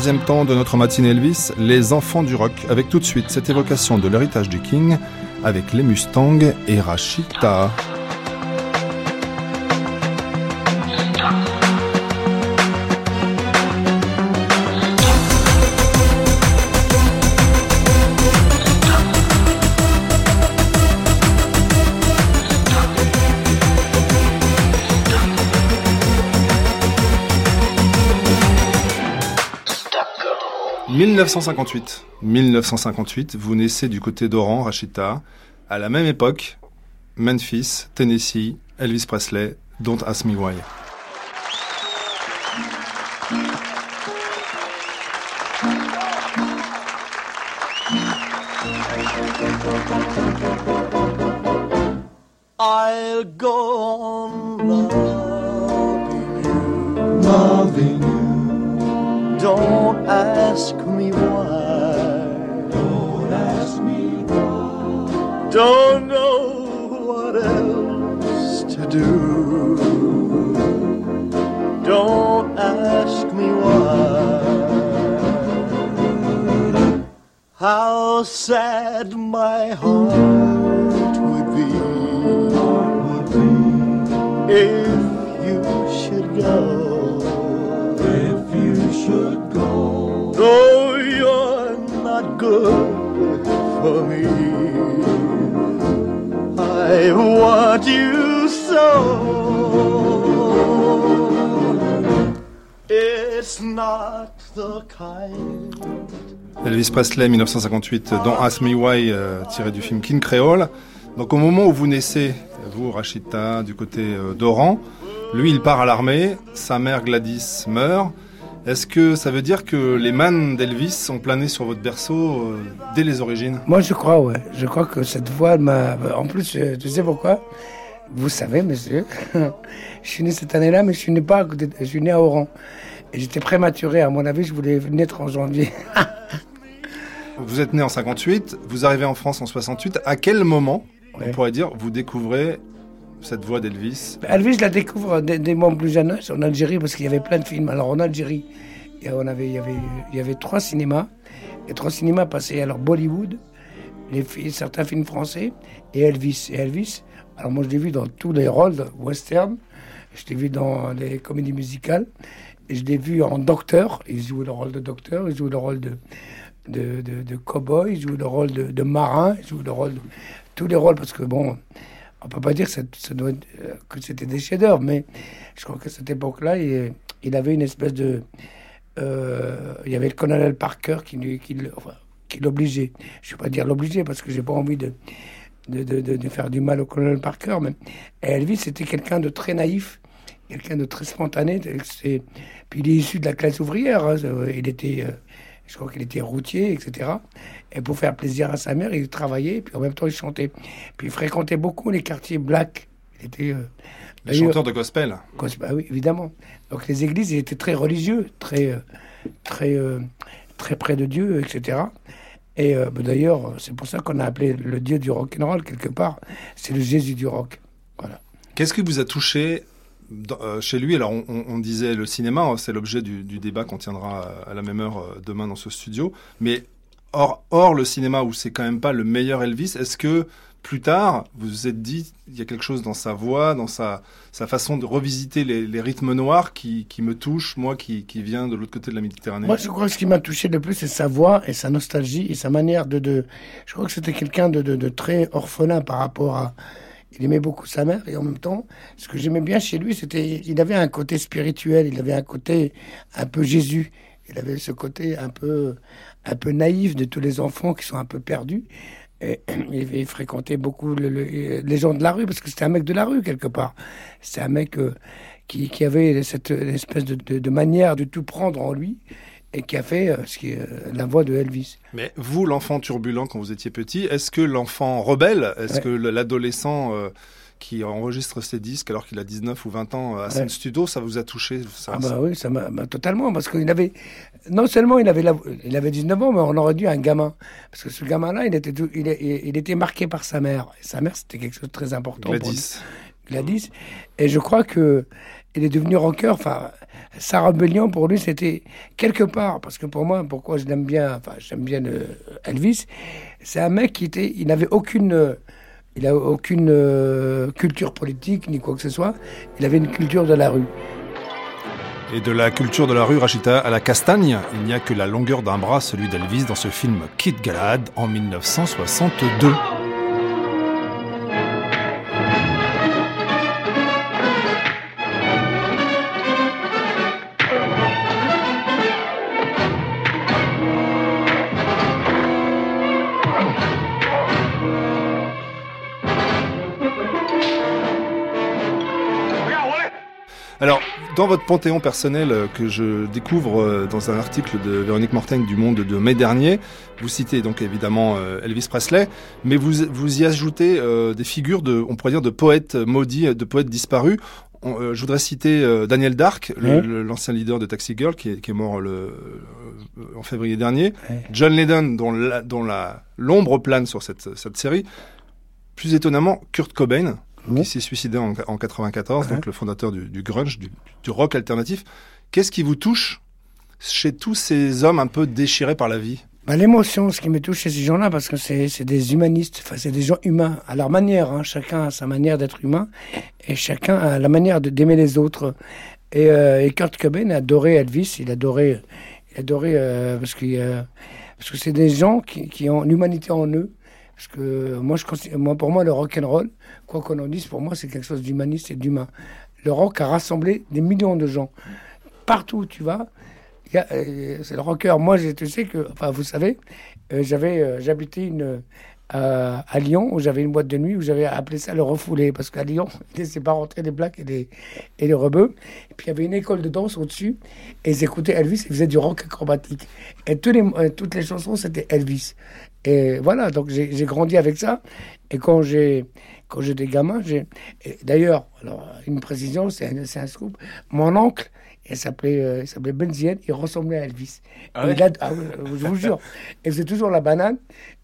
troisième temps de notre matinée Elvis, les enfants du rock, avec tout de suite cette évocation de l'héritage du King, avec les Mustangs et Rachita. 1958. 1958, vous naissez du côté d'Oran, Rachita. À la même époque, Memphis, Tennessee, Elvis Presley, Don't Ask Me Why. I'll go on loving you, loving you. Don't ask me why. Don't ask me why. Don't know what else to do. Don't ask me why. How sad my heart would be, would be if you should go. If you should go. Though good for me, I want you so. It's not the kind. Elvis Presley, 1958, dans Ask Me Why, euh, tiré du film King Creole. Donc au moment où vous naissez, vous, Rachita, du côté euh, d'Oran, lui, il part à l'armée, sa mère Gladys meurt. Est-ce que ça veut dire que les mannes d'Elvis ont plané sur votre berceau euh, dès les origines? Moi, je crois, ouais. Je crois que cette voix m'a. En plus, euh, tu sais pourquoi? Vous savez, monsieur. je suis né cette année-là, mais je suis né pas. à côté Je suis né à Oran. Et j'étais prématuré. À mon avis, je voulais naître en janvier. Vous êtes né en 58, vous arrivez en France en 68. À quel moment, on pourrait dire, vous découvrez cette voix d'Elvis Elvis, je la découvre dès, dès mon plus jeune âge en Algérie parce qu'il y avait plein de films. Alors en Algérie, il y a- on avait, il y avait, il y avait trois cinémas. Les trois cinémas passaient alors Bollywood, certains films français et Elvis. Et Elvis, alors moi je l'ai vu dans tous les rôles western, je l'ai vu dans les comédies musicales, et je l'ai vu en docteur. Il jouait le rôle de docteur, il jouait le rôle de, de, de, de cow-boy, il jouait le rôle de, de marin, il jouait le rôle de tous les rôles parce que bon, on peut pas dire euh, que c'était des chefs-d'œuvre, mais je crois qu'à cette époque-là, il, avait une espèce de. euh, il y avait le colonel Parker qui, l'obligeait. Je ne vais pas dire l'obliger parce que j'ai pas envie de, de, de- faire du mal au colonel Parker, mais Elvis, c'était quelqu'un de très naïf, quelqu'un de très spontané. Puis il est issu de la classe ouvrière. hein, il était. euh, je crois qu'il était routier, etc. Et pour faire plaisir à sa mère, il travaillait, puis en même temps, il chantait. Puis il fréquentait beaucoup les quartiers blacks. Il était. euh, Les chanteurs de gospel. Cos- bah oui, évidemment. Donc les églises, ils étaient très religieux, très, euh, très, euh, très près de Dieu, etc. Et euh, bah, d'ailleurs, c'est pour ça qu'on a appelé le Dieu du rock and roll quelque part. C'est le Jésus du rock. Voilà. Qu'est-ce qui vous a touché euh, chez lui Alors, on, disait le cinéma, hein, c'est l'objet du, débat qu'on tiendra à la même heure euh, demain dans ce studio. Mais hors, le cinéma, où c'est quand même pas le meilleur Elvis, est-ce que plus tard, vous vous êtes dit, il y a quelque chose dans sa voix, dans sa, façon de revisiter les, rythmes noirs qui, me touche, moi qui, viens de l'autre côté de la Méditerranée? Moi, je crois que ce qui m'a touché le plus, c'est sa voix et sa nostalgie et sa manière de. Je crois que c'était quelqu'un de très orphelin par rapport à. Il aimait beaucoup sa mère et en même temps, ce que j'aimais bien chez lui, c'était il avait un côté spirituel, il avait un côté un peu Jésus, il avait ce côté un peu un peu naïf de tous les enfants qui sont un peu perdus. Et il, fréquentait beaucoup le- le- les gens de la rue parce que c'était un mec de la rue quelque part. C'était un mec euh, qui, qui avait cette espèce de manière de tout prendre en lui et qui a fait euh, ce qui est euh, la voix de Elvis. Mais vous, l'enfant turbulent quand vous étiez petit, est-ce que l'enfant rebelle, est-ce Ouais. que le- l'adolescent euh, qui enregistre ses disques alors qu'il a 19 ou 20 ans à Ouais. Studio, ça vous a touché ça- Ah bah oui, ça m'a bah, totalement parce qu'il avait non seulement il avait la- il avait 19 ans, mais on aurait dû un gamin parce que ce gamin-là, il était tout- il, était marqué par sa mère. Et sa mère, c'était quelque chose de très important. pour. Gladys. Gladys. Et je crois que il est devenu rocker. Enfin, sa rébellion pour lui, c'était quelque part, parce que pour moi, pourquoi je l'aime bien, enfin, j'aime bien euh, Elvis, c'est un mec qui était, il n'avait aucune, il a aucune euh, culture politique ni quoi que ce soit. Il avait une culture de la rue. Et de la culture de la rue, Rachita, à la castagne, il n'y a que la longueur d'un bras, celui d'Elvis, dans ce film Kid Galad en 1962. Dans votre panthéon personnel euh, que je découvre euh, dans un article de Véronique Mortaigne du Monde de mai dernier, vous citez donc évidemment euh, Elvis Presley, mais vous, vous y ajoutez des figures de, on pourrait dire, de poètes maudits, de poètes disparus. je voudrais citer Daniel Dark, l'ancien leader de Taxi Girl, qui est, mort le, en février dernier. John Lennon, dont l'ombre la, plane sur cette, cette série. Plus étonnamment, Kurt Cobain, qui s'est suicidé en, en 94, donc le fondateur du, grunge, du, rock alternatif. Qu'est-ce qui vous touche chez tous ces hommes un peu déchirés par la vie? Bah, L'émotion, ce qui me touche chez ces gens-là, parce que c'est des humanistes, enfin, c'est des gens humains, à leur manière. Hein. Chacun a sa manière d'être humain, et chacun a la manière d'aimer les autres. Et, euh, et, Kurt Cobain adorait Elvis, il adorait, il adorait euh, parce, que parce que c'est des gens qui, qui ont l'humanité en eux. Parce que moi, je, moi, pour moi, le rock and roll, quoi qu'on en dise, pour moi, c'est quelque chose d'humaniste et d'humain. Le rock a rassemblé des millions de gens. Partout où tu vas, euh, c'est le rocker. Moi, je sais que, enfin, vous savez, euh, j'avais, euh, j'habitais une, à Lyon, où j'avais une boîte de nuit, où j'avais appelé ça le refoulé, parce qu'à Lyon, ils ne laissaient pas rentrer les blacks et les, et les rebeux. Et puis il y avait une école de danse au-dessus, et ils écoutaient Elvis, ils faisaient du rock acrobatique. Et tous les, toutes les chansons, c'était Elvis. Et voilà, donc j'ai grandi avec ça. Et quand j'ai quand j'étais gamin, j'ai d'ailleurs, alors une précision, c'est un, un, scoop. Mon oncle, il s'appelait euh, il s'appelait il ressemblait à Elvis. Ah, ah je vous jure, il faisait toujours la banane.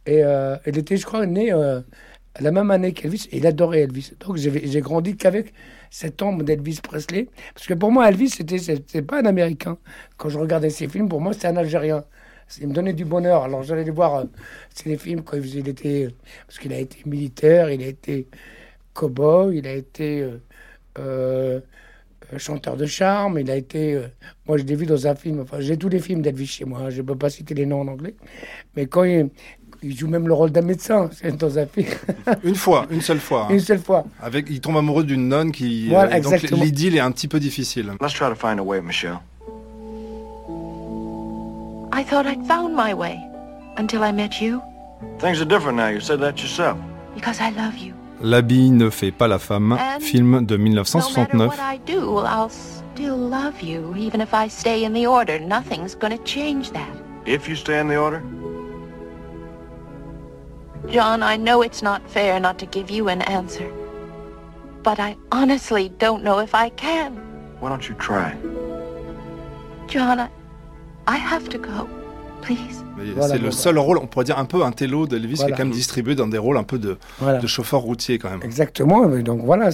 Et euh, il était, je crois, né euh, la même année qu'Elvis. Et il adorait Elvis. Donc j'ai grandi qu'avec cet ombre d'Elvis Presley. Parce que pour moi, Elvis, c'était c'était pas un Américain. Quand je regardais ses films, pour moi, c'était un Algérien il me donnait du bonheur. Alors j'allais les voir, euh, c'est les films quand il était, parce qu'il a été militaire, il a été cowboy, il a été euh, euh, chanteur de charme, il a été, moi je l'ai vu dans un film, enfin j'ai tous les films d'Elvis chez moi, hein, je ne peux pas citer les noms en anglais, mais quand il, joue même le rôle d'un médecin dans un film. une fois, une seule fois. Une seule fois. Avec, il tombe amoureux d'une nonne qui. Voilà, donc l'idylle est un petit peu difficile. Let's try to find a way, Michelle. I thought I'd found my way until I met you. Things are different now. You said that yourself. Because I love you. L'habit ne fait pas la femme, film de 1969. No what I do, I'll still love you, even if I stay in the order. Nothing's gonna change that. If you stay in the order? John, I know it's not fair not to give you an answer. But I honestly don't know if I can. Why don't you try? John, I, I have to go. Please. c'est le seul rôle, on pourrait dire un peu un télo d'Elvis qui est quand même distribué dans des rôles un peu de, de chauffeur routier quand même. Exactement. Donc voilà,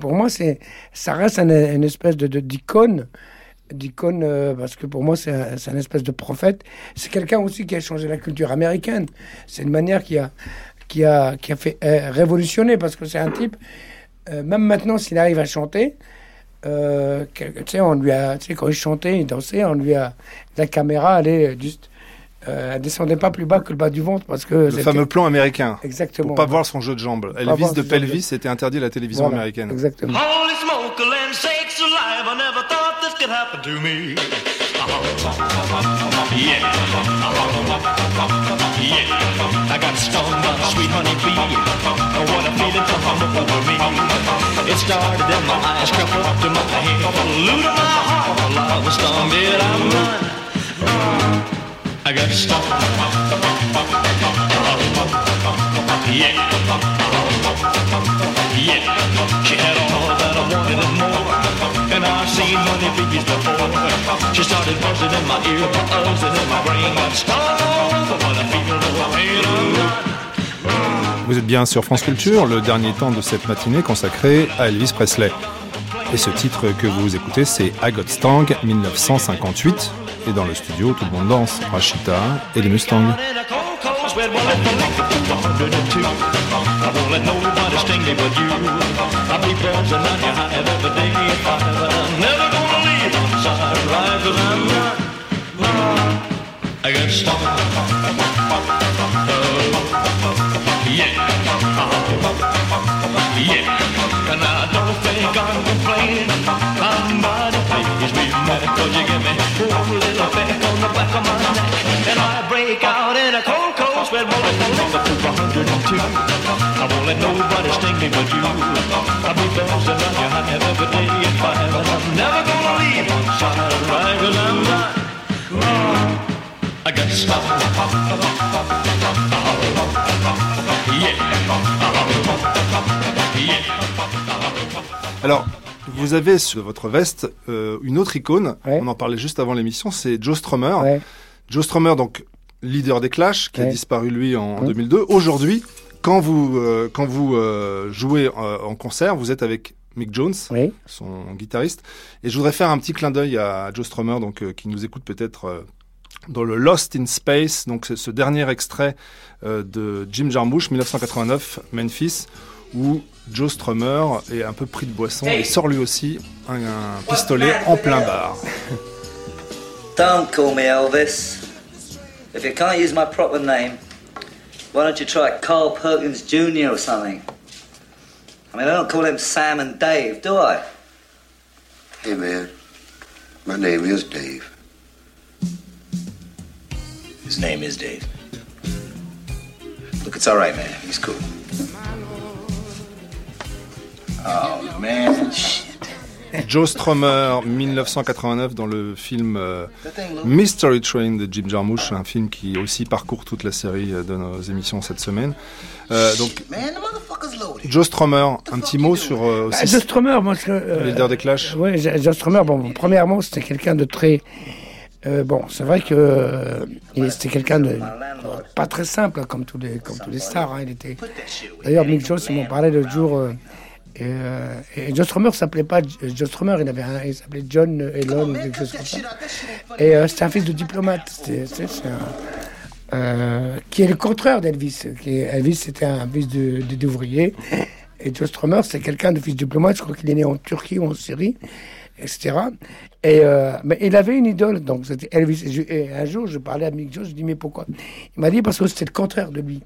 pour moi, c'est ça reste une, espèce de d'icône. D'icône, euh, parce que pour moi, c'est un, une espèce de prophète. C'est quelqu'un aussi qui a changé la culture américaine. C'est une manière qui a, qui a, qui a fait euh, révolutionner, parce que c'est un type, euh, même maintenant, s'il arrive à chanter, euh, tu sais, on lui a, tu sais, quand il chantait, il dansait, on lui a, la caméra allait juste, euh, elle descendait pas plus bas que le bas du ventre parce que le fameux plan américain. Exactement. Pour pas voir son jeu de jambes. Elvis de pelvis était interdit à la télévision voilà, américaine. Exactement. To. Yeah. Yeah. I got stung by a sweet honey bee. What a feeling come over me. It started in my eyes, crept up to my head, to my heart. While I was stung, did I run? I got stung. Yeah. Yeah. She had all that I wanted and more. And I've seen money figures before. She started buzzing in my ear, buzzing in my brain. Got stung. But what I feel, no pain, I'm not. Vous êtes bien sur France Culture, le dernier temps de cette matinée consacré à Elvis Presley. Et ce titre que vous écoutez, c'est I Got Stang 1958. Et dans le studio, tout le monde danse, Rachita et les Mustangs. I got stung. yeah. yeah. And I don't think I'm complaining. I'm mighty pleased with me cause you give me one little peck on the back of my neck. And I break out in a cold, cold sweat, rolling from the 102. I won't let nobody sting me but you. I'll be bouncing around your high every day at five. And I'm never gonna leave one side right cause I'm not. Alors, vous avez sur votre veste euh, une autre icône. On en parlait juste avant l'émission. C'est Joe Strummer. Joe Strummer, donc leader des Clash, qui a disparu lui en, 2002. Aujourd'hui, quand vous euh, quand vous euh, jouez en concert, vous êtes avec Mick Jones, son guitariste. Et je voudrais faire un petit clin d'œil à Joe Strummer, donc qui nous écoute peut-être dans le Lost in Space, donc c'est ce dernier extrait euh, de Jim Jarmusch, 1989, Memphis, où Joe Strummer est un peu pris de boisson et sort lui aussi un, pistolet en plein bar. Don't call me Elvis. If you can't use my proper name, why don't you try Carl Perkins Jr. or something? I mean, I don't call him Sam and Dave, do I? Hey, man. My name is Dave. His name is Dave. Look, it's all right, man. He's cool. Oh, man. Joe Strummer, 1989, dans le film euh, Mystery Train de Jim Jarmusch, un film qui aussi parcourt toute la série euh, de nos émissions cette semaine. Euh, donc, Joe Strummer, un petit mot sur euh, aussi, Joe Strummer, moi, euh, leader des Clash. Oui, Joe Strummer. Bon, premièrement, c'était quelqu'un de très euh, bon, c'est vrai que euh, c'était quelqu'un de pas très simple comme tous les comme tous les stars. Hein. Il était. D'ailleurs, Mick Jones, il m'en parlait l'autre jour. Euh, et, et Joe Strummer s'appelait pas Joe Strummer, il avait un, il s'appelait John Elon. Et c'était un fils de diplomate. C'est un, qui est le contraire d'Elvis. Elvis, c'était un fils d'ouvrier. Et Joe Strummer, c'est quelqu'un de fils de diplomate. Je crois qu'il est né en Turquie ou en Syrie etc. Et euh, mais il avait une idole, donc c'était Elvis. Et, un jour, je parlais à Mick Jones, je dis mais pourquoi? Il m'a dit parce que c'était le contraire de lui.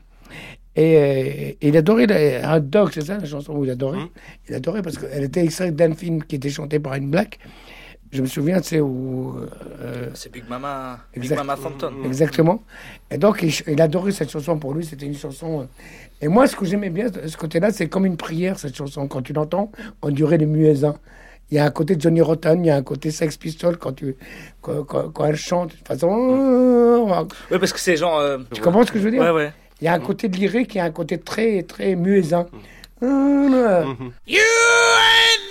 Et, euh, il adorait un dog, c'est ça la chanson où il adorait. Mmh. Il adorait parce qu'elle était extraite d'un film qui était chanté par une black. Je me souviens, c'est où. Euh, c'est Big Mama, Big Mama Phantom. Exactement. Et donc, il, adorait cette chanson pour lui. C'était une chanson. et moi, ce que j'aimais bien de ce côté-là, c'est comme une prière, cette chanson. Quand tu l'entends, on dirait les muezzins. Il y a un côté Johnny Rotten, il y a un côté Sex Pistol quand, tu, quand, quand, elle chante. De toute façon. Oui, parce que c'est genre. Euh, tu comprends ce que je veux dire? Ouais, ouais. Il y a un côté de lyrique, il y a un côté très, très muezzin. Mm. You ain't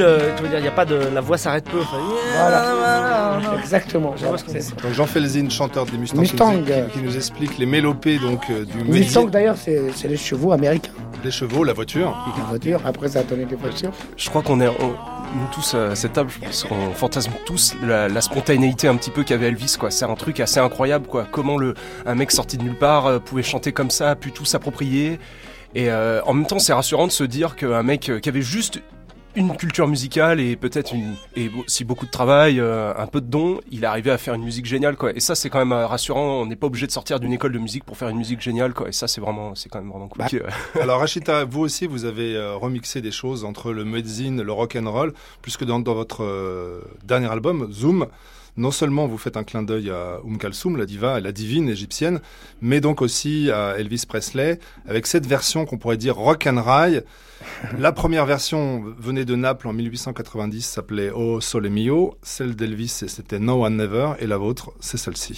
euh, tu veux dire, il y a pas de, la voix s'arrête peu. Enfin, Voilà. Exactement. Donc Jean Felzin, chanteur des Mustangs, Mustang. Qui, nous, qui- qui nous explique les mélopées donc euh, du Mustang métier, d'ailleurs, c'est les chevaux américains. les chevaux, la voiture. La voiture, après ça a donné des voitures. Je crois qu'on est, on- nous tous à cette table, je pense qu'on fantasme tous la, la spontanéité un petit peu qu'avait Elvis, quoi. C'est un truc assez incroyable, quoi. Comment le, un mec sorti de nulle part euh, pouvait chanter comme ça, a pu tout s'approprier. Et euh, en même temps, c'est rassurant de se dire qu'un mec euh, qui avait juste une culture musicale et peut-être une et aussi beaucoup de travail, euh, un peu de don, il est arrivé à faire une musique géniale, quoi. Et ça, c'est quand même euh, rassurant. On n'est pas obligé de sortir d'une école de musique pour faire une musique géniale, quoi. Et ça, c'est vraiment, c'est quand même vraiment cool. Bah. Alors Rachita, vous aussi, vous avez euh, remixé des choses entre le mezzine, le rock and roll, puisque dans, dans votre euh, dernier album, Zoom, non seulement vous faites un clin d'œil à Oum Kalsoum, la diva, la divine égyptienne, mais donc aussi à Elvis Presley, avec cette version qu'on pourrait dire rock and rail. La première version venait de Naples en 1890, s'appelait Oh Sole Mio. Celle d'Elvis, c'était No One Never, et la vôtre, c'est celle-ci.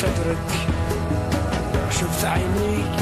صدرك. شفت عينيك؟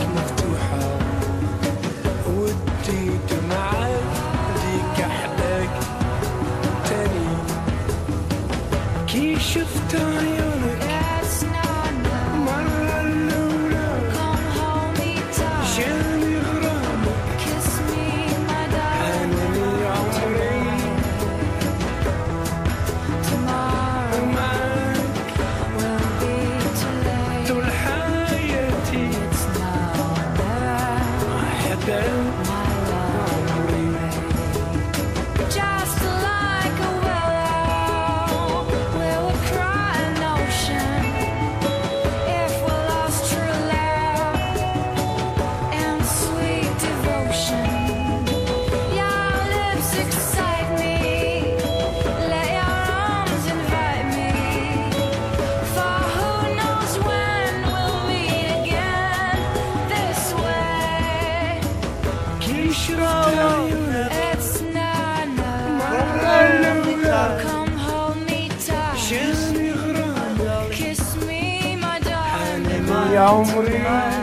Calma, Murilo.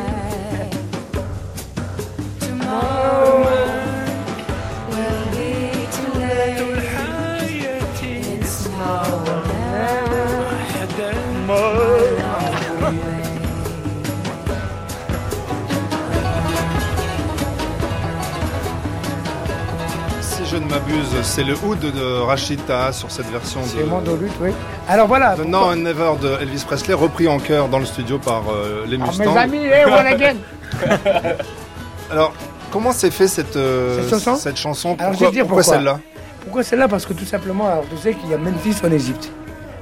C'est le Hood de Rachita sur cette version C'est de... Mandolute, oui. Alors voilà. The Now and Never de Elvis Presley, repris en chœur dans le studio par euh, les Ah, Mustangs. mes amis, hey, one again. Alors, comment s'est fait cette, euh, Cette chanson cette chanson? Alors, je Pourquoi, vais dire pourquoi pourquoi. celle-là? Pourquoi celle-là? Parce que tout simplement, alors tu sais qu'il y a Memphis en Égypte.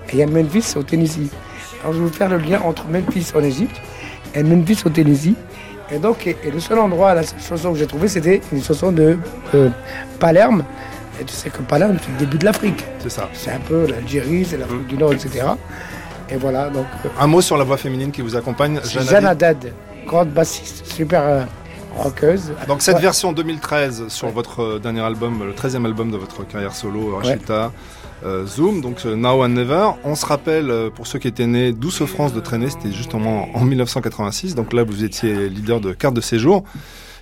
Et il y a Memphis au Tennessee. Alors je vais vous faire le lien entre Memphis en Égypte et Memphis au Tennessee. Et donc, et, et le seul endroit, la seule chanson que j'ai trouvée, c'était une chanson de euh, Palerme. Sais que Palerme, c'est le début de l'Afrique. C'est ça. C'est un peu l'Algérie, c'est l'Afrique du Nord, etc. Et voilà, donc euh, Un mot sur la voix féminine qui vous accompagne, Jeanne. Haddad, grande bassiste, super euh, rockeuse. Donc cette version 2013 sur votre euh, dernier album, le 13e album de votre carrière solo, Rachita, euh, Zoom, donc euh, Now and Never. On se rappelle, euh, pour ceux qui étaient nés, d'où ce France de traîner, c'était justement en 1986. Donc là, vous étiez leader de carte de séjour.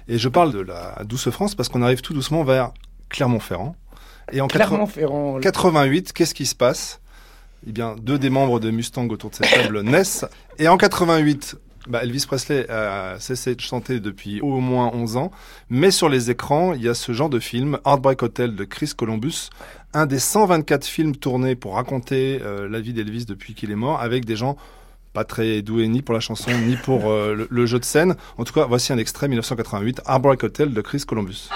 Et je parle de la Douce France parce qu'on arrive tout doucement vers Clermont-Ferrand. Et en 80 Clermont-Ferrand. 88, qu'est-ce qui se passe? Eh bien, deux des membres de Mustang autour de cette table naissent. Et en 88, bah, Elvis Presley a cessé de chanter depuis au moins 11 ans. Mais sur les écrans, il y a ce genre de film, Heartbreak Hotel de Chris Columbus, un des 124 films tournés pour raconter euh, la vie d'Elvis depuis qu'il est mort, avec des gens pas très doué ni pour la chanson ni pour euh, le, le jeu de scène. En tout cas, voici un extrait 1988, Heartbreak Hotel de Chris Columbus.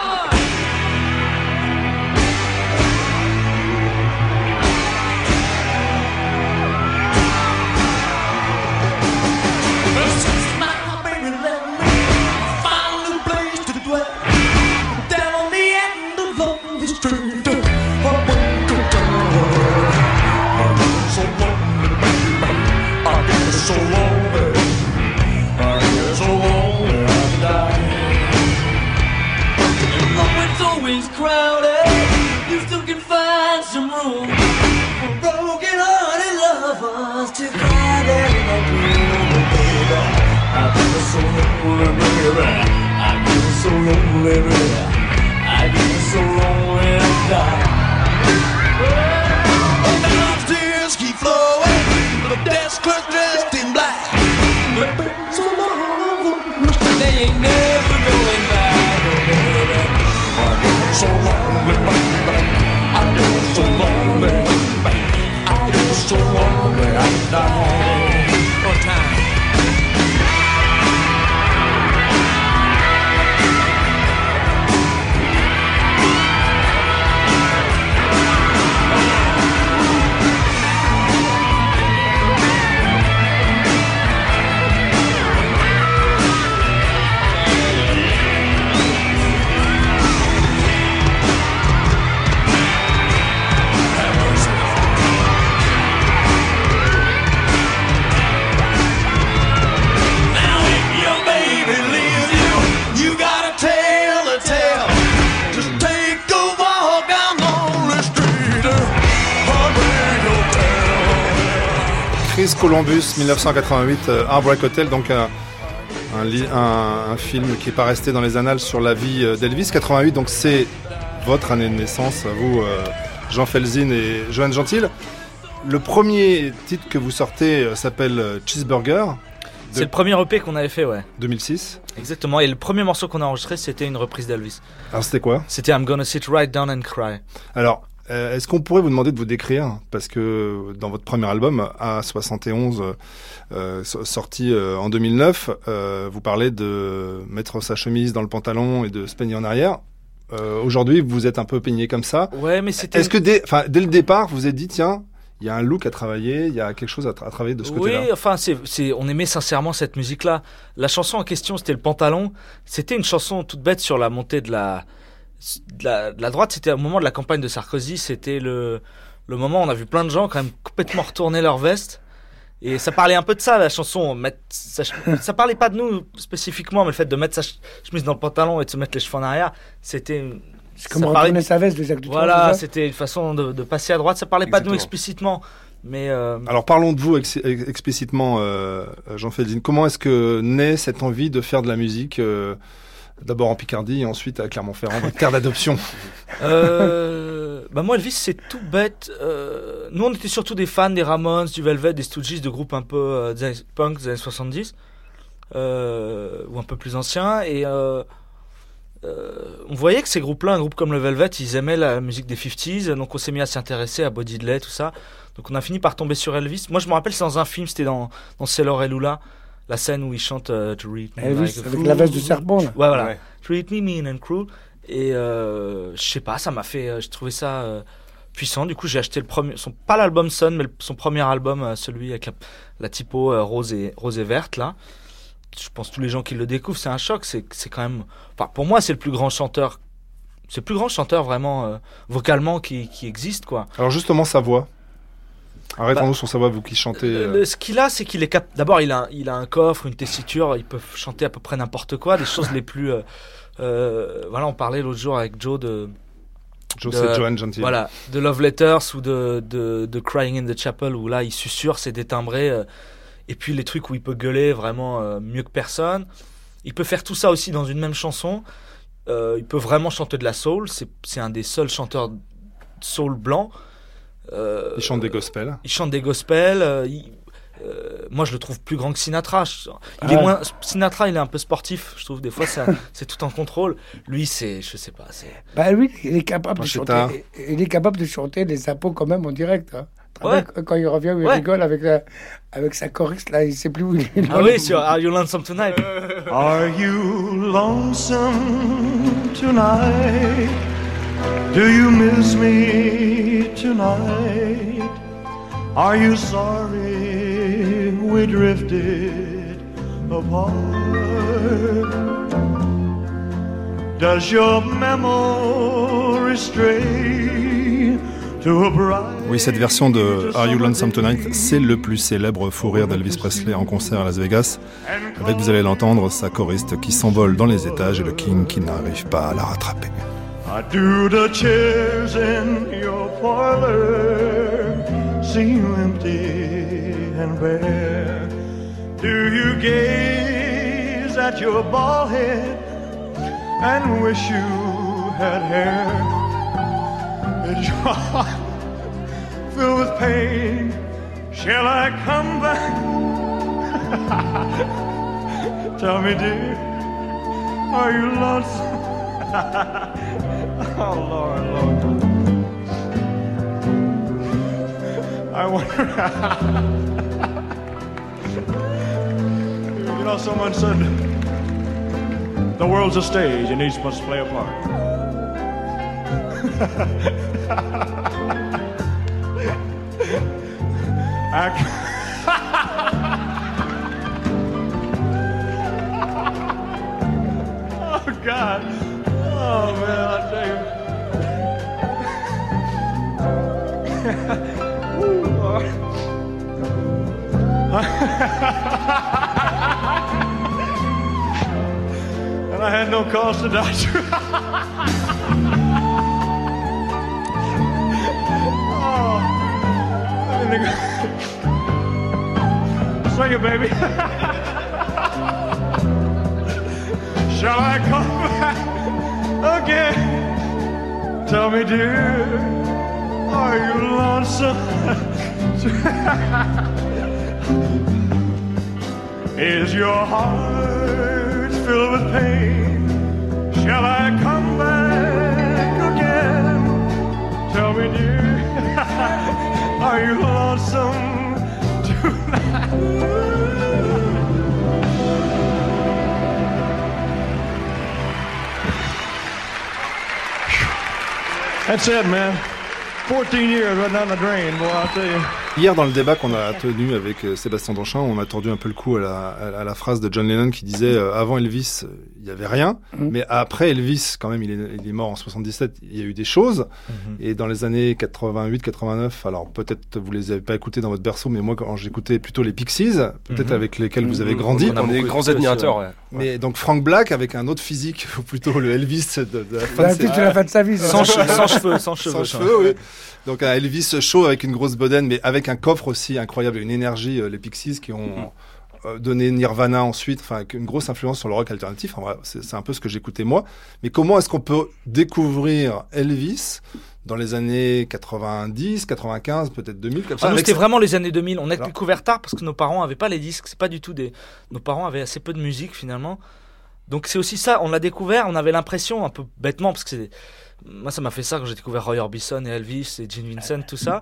Hallelujah. Columbus, 1988, euh, Heartbreak Hotel, donc un, film qui n'est pas resté dans les annales sur la vie euh, d'Elvis. 88, donc c'est votre année de naissance, vous, euh, Jean Felzin et Joanne Gentil. Le premier titre que vous sortez euh, s'appelle Cheeseburger, C'est le premier EP qu'on avait fait, ouais. 2006. Exactement. Et le premier morceau qu'on a enregistré, c'était une reprise d'Elvis. Alors c'était quoi? C'était I'm Gonna Sit Right Down and Cry. Alors, euh, est-ce qu'on pourrait vous demander de vous décrire Parce que dans votre premier album, A71, euh, euh, so- sorti euh, en 2009, euh, vous parlez de mettre sa chemise dans le pantalon et de se peigner en arrière. Aujourd'hui, vous êtes un peu peigné comme ça. Ouais, mais c'était. Est-ce que dès, enfin, dès le départ, vous vous êtes dit, tiens, il y a un look à travailler, il y a quelque chose à, tra- à travailler de ce Oui, côté-là enfin, c'est, c'est, on aimait sincèrement cette musique-là. La chanson en question, c'était le pantalon. C'était une chanson toute bête sur la montée de la, de la, de la droite. C'était au moment de la campagne de Sarkozy. C'était le, le moment où on a vu plein de gens quand même complètement retourner leur veste. Et ça parlait un peu de ça, la chanson. Mettre sa ça parlait pas de nous spécifiquement, mais le fait de mettre sa ch- chemise dans le pantalon et de se mettre les cheveux en arrière, c'était. C'est comme ça retourner parlait- sa veste de Jacques Dutronc, Voilà, c'était une façon de, de passer à droite. Ça parlait pas de nous explicitement. Mais euh, Alors parlons de vous ex- ex- explicitement, euh, Jean Felzin. Comment est-ce que naît cette envie de faire de la musique euh, D'abord en Picardie et ensuite à Clermont-Ferrand, terre d'adoption. Euh, bah moi Elvis c'est tout bête. Euh, nous on était surtout des fans des Ramones, du Velvet, des Stooges, de groupes un peu euh, des punk des années 70 euh, ou un peu plus anciens et euh, on voyait que ces groupes-là, un groupe comme le Velvet, ils aimaient la musique des 50s, donc on s'est mis à s'y intéresser à Body Delay, tout ça. Donc on a fini par tomber sur Elvis. Moi je me rappelle c'est dans un film, c'était dans, dans Sailor et Lula, la scène où il chante euh, Treat me Elvis, like a avec la veste de serpent, là. Ouais, voilà. Ouais. Treat me mean and cruel. Et euh, je sais pas, ça m'a fait. euh, J'ai trouvé ça euh, puissant. Du coup, j'ai acheté le premier. Son, pas l'album Sun, mais le- son premier album, euh, celui avec la, la typo euh, rose, et, rose et verte, là. Je pense que tous les gens qui le découvrent, c'est un choc. C'est c'est quand même. Enfin, pour moi, c'est le plus grand chanteur. C'est le plus grand chanteur vraiment euh, vocalement qui, qui existe, quoi. Alors justement, sa voix. Arrêtons-nous Bah, sur sa voix, vous qui chantez. Euh, le- ce qu'il a, c'est qu'il est cap. D'abord, il a, un- il a un coffre, une tessiture. Il peut chanter à peu près n'importe quoi, des choses les plus. euh, euh, voilà, on parlait l'autre jour avec Joe de. Joe, c'est Joanne Gentil. Voilà, de Love Letters ou de, de, de Crying in the Chapel où là il susurre, c'est détimbré. euh, et puis les trucs où il peut gueuler vraiment mieux que personne. Il peut faire tout ça aussi dans une même chanson. Il peut vraiment chanter de la soul. C'est un des seuls chanteurs soul blancs. Euh, Il chante des gospels. il chante des gospels. euh, il- euh, moi, je le trouve plus grand que Sinatra. Je- il Ah est ouais. moins, Sinatra, il est un peu sportif. Je trouve des fois, ça- c'est tout en contrôle. Lui, c'est, je sais pas, c'est. Bah oui, il est capable de chanter. Il est capable de chanter les impôts quand même en direct. hein. Ouais. Quand il revient, il Ouais. rigole avec, la- avec sa choriste, là, il sait plus où il est. Ah oui, sur Are You Lonesome Tonight Are you lonesome tonight? Do you miss me tonight? Are you sorry we drifted apart? Does your memory stray to a bright Oui, cette version de Are You Lonesome Tonight, c'est le plus célèbre fou rire d'Elvis Presley en concert à Las Vegas. Avec, vous allez l'entendre, sa choriste qui s'envole dans les étages et le King qui n'arrive pas à la rattraper. I do the chairs in your parlor seem empty and bare? Do you gaze at your bald head and wish you had hair? Is your heart filled with pain? Shall I come back? Tell me, dear, are you lonesome? oh, Lord, Lord. I wonder. you know, someone said the world's a stage and each must play a part. I and I had no cause to you. oh, sing it, baby. Shall I come back again? Tell me, dear, are you lonesome? Is your heart filled with pain? Shall I come back again? Tell me, dear, are you lonesome tonight? That's it, man. 14 years right down the drain, boy, I'll tell you. Hier, dans le débat qu'on a tenu avec euh, Sébastien Donchin, on a tordu un peu le coup à la, phrase de John Lennon qui disait euh, avant Elvis, il y avait rien, Mhm. mais après Elvis, quand même, il est, il est mort en 77, il y a eu des choses. Et dans les années 88, 89, alors peut-être vous les avez pas écoutés dans votre berceau, mais moi quand j'écoutais plutôt les Pixies, peut-être Mhm. avec lesquels vous avez grandi. On a On est grands admirateurs, ouais. ouais. Mais donc Frank Black avec un autre physique, ou plutôt le Elvis de, de la fin Bah, de la fin de sa vie. Sans che- sans cheveux, sans cheveux, Sans cheveux, oui. Donc un Elvis chaud avec une grosse bedaine, mais avec un coffre aussi incroyable, une énergie. euh, les Pixies qui ont donné Nirvana ensuite, enfin une grosse influence sur le rock alternatif. Enfin, c'est un peu ce que j'écoutais moi. Mais comment est-ce qu'on peut découvrir Elvis dans les années 90, 95, peut-être 2000 comme ça Ah, nous, c'était vraiment les années 2000. On a Alors. découvert tard parce que nos parents avaient pas les disques. C'est pas du tout des. Nos parents avaient assez peu de musique finalement. Donc c'est aussi ça. On l'a découvert. On avait l'impression un peu bêtement parce que. Moi, ça m'a fait ça quand j'ai découvert Roy Orbison et Elvis et Gene Vincent, tout ça.